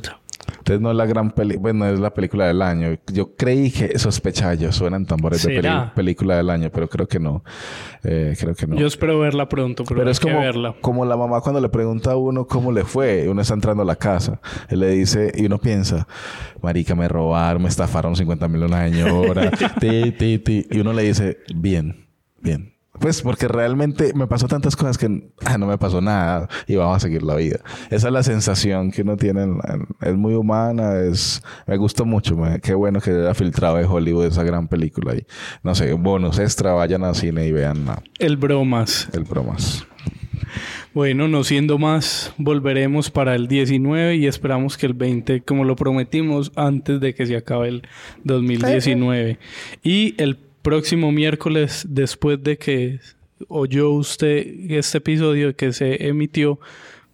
Entonces no es la gran película, bueno, es la película del año. Yo creí que sospechaba yo, suenan tambores de peli- película del año, pero creo que no. Eh, creo que no. Yo espero verla pronto, pero, es como, verla. como la mamá cuando le pregunta a uno cómo le fue, uno está entrando a la casa, él le dice, y uno piensa, marica, me robaron, me estafaron 50 mil una señora, <laughs> ti, ti, ti", y uno le dice, bien, bien. Pues porque realmente me pasó tantas cosas que ah, no me pasó nada y vamos a seguir la vida. Esa es la sensación que uno tiene. en- en- es muy humana, es me gustó mucho. me- qué bueno que haya filtrado de Hollywood esa gran película. Y no sé, bonus extra, vayan al cine y vean la- El bromas. el bromas. Bueno, no siendo más, volveremos para el 19 y esperamos que el 20, como lo prometimos, antes de que se acabe el 2019. Y el próximo miércoles, después de que oyó usted este episodio que se emitió,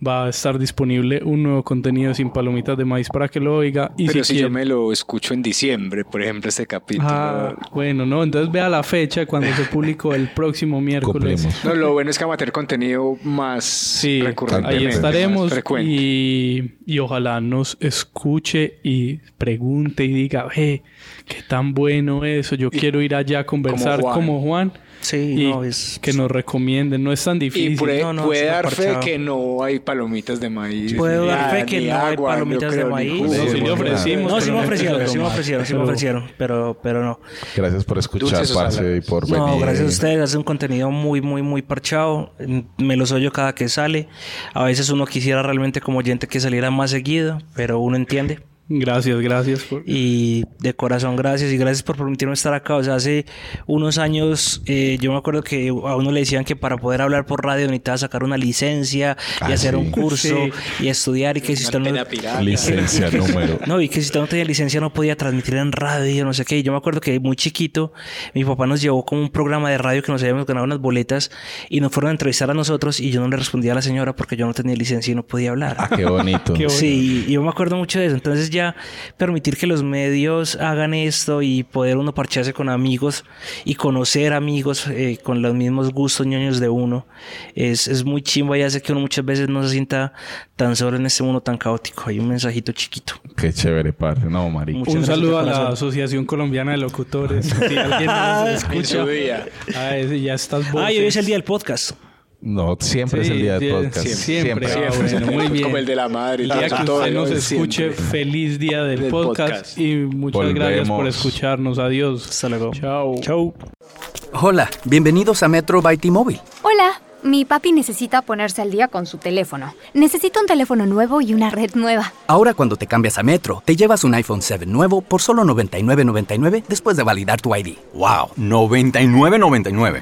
va a estar disponible un nuevo contenido sin palomitas de maíz para que lo oiga. Y Pero si, si yo me lo escucho en diciembre, por ejemplo, este capítulo. Ah, bueno, no, entonces vea la fecha cuando se publicó el próximo miércoles. No, lo bueno es que vamos a tener contenido más Sí, recurrentemente, ahí más estaremos frecuente. y, y ojalá nos escuche y pregunte y diga, ve, qué tan bueno eso, yo quiero ir allá a conversar Juan. como Juan. Sí, y no, es- que nos recomienden, no es tan difícil. Y puede, No, no, puede dar fe que no hay palomitas de maíz. Puedo ni dar fe que no hay palomitas de maíz. Sí, sí le ofrecimos, No, sí me no ofrecieron, sí me ofrecieron, sí me Pero- ofrecieron, pero, pero no. Gracias por escuchar, Dulces parce, y por No, venir. gracias a ustedes, hacen un contenido muy, muy, muy parchado. Me los oyo cada que sale. A veces uno quisiera realmente como oyente que saliera más seguido, pero uno entiende. Gracias, gracias. Por... Y de corazón, gracias. Y gracias por permitirme estar acá. O sea, hace unos años eh, yo me acuerdo que a uno le decían que para poder hablar por radio necesitaba sacar una licencia y Ah, hacer sí. un curso Sí. y estudiar y que si usted no... Licencia <laughs> número. No, y que si usted no tenía licencia no podía transmitir en radio, no sé qué. Y yo me acuerdo que muy chiquito, mi papá nos llevó como un programa de radio que nos habíamos ganado unas boletas y nos fueron a entrevistar a nosotros y yo no le respondía a la señora porque yo no tenía licencia y no podía hablar. Ah, qué bonito. Qué bonito. Sí, y yo me acuerdo mucho de eso. Entonces ya permitir que los medios hagan esto y poder uno parcharse con amigos y conocer amigos eh, con los mismos gustos ñoños de uno es, es muy chimba y hace que uno muchas veces no se sienta tan solo en este mundo tan caótico. Hay un mensajito chiquito. Qué chévere, parce. No, marica. Muchas Un saludo a la. Asociación Colombiana de Locutores. <laughs> Si alguien nos escucha, ah, ya estás Ah, hoy es el día del podcast. No, siempre es el día del podcast. Siempre, Siempre. Ah, bueno, muy bien. Como el de la madre. El día que usted nos siempre. escuche, feliz día del, Del podcast, podcast. y muchas gracias por escucharnos. Adiós. Hasta luego. Chao. Chau. Hola, bienvenidos a Metro by T-Mobile. Hola, mi papi necesita ponerse al día con su teléfono. Necesito un teléfono nuevo y una red nueva. Ahora cuando te cambias a Metro, te llevas un iPhone 7 nuevo por solo $99.99 después de validar tu ID. ¡Wow! $99.99.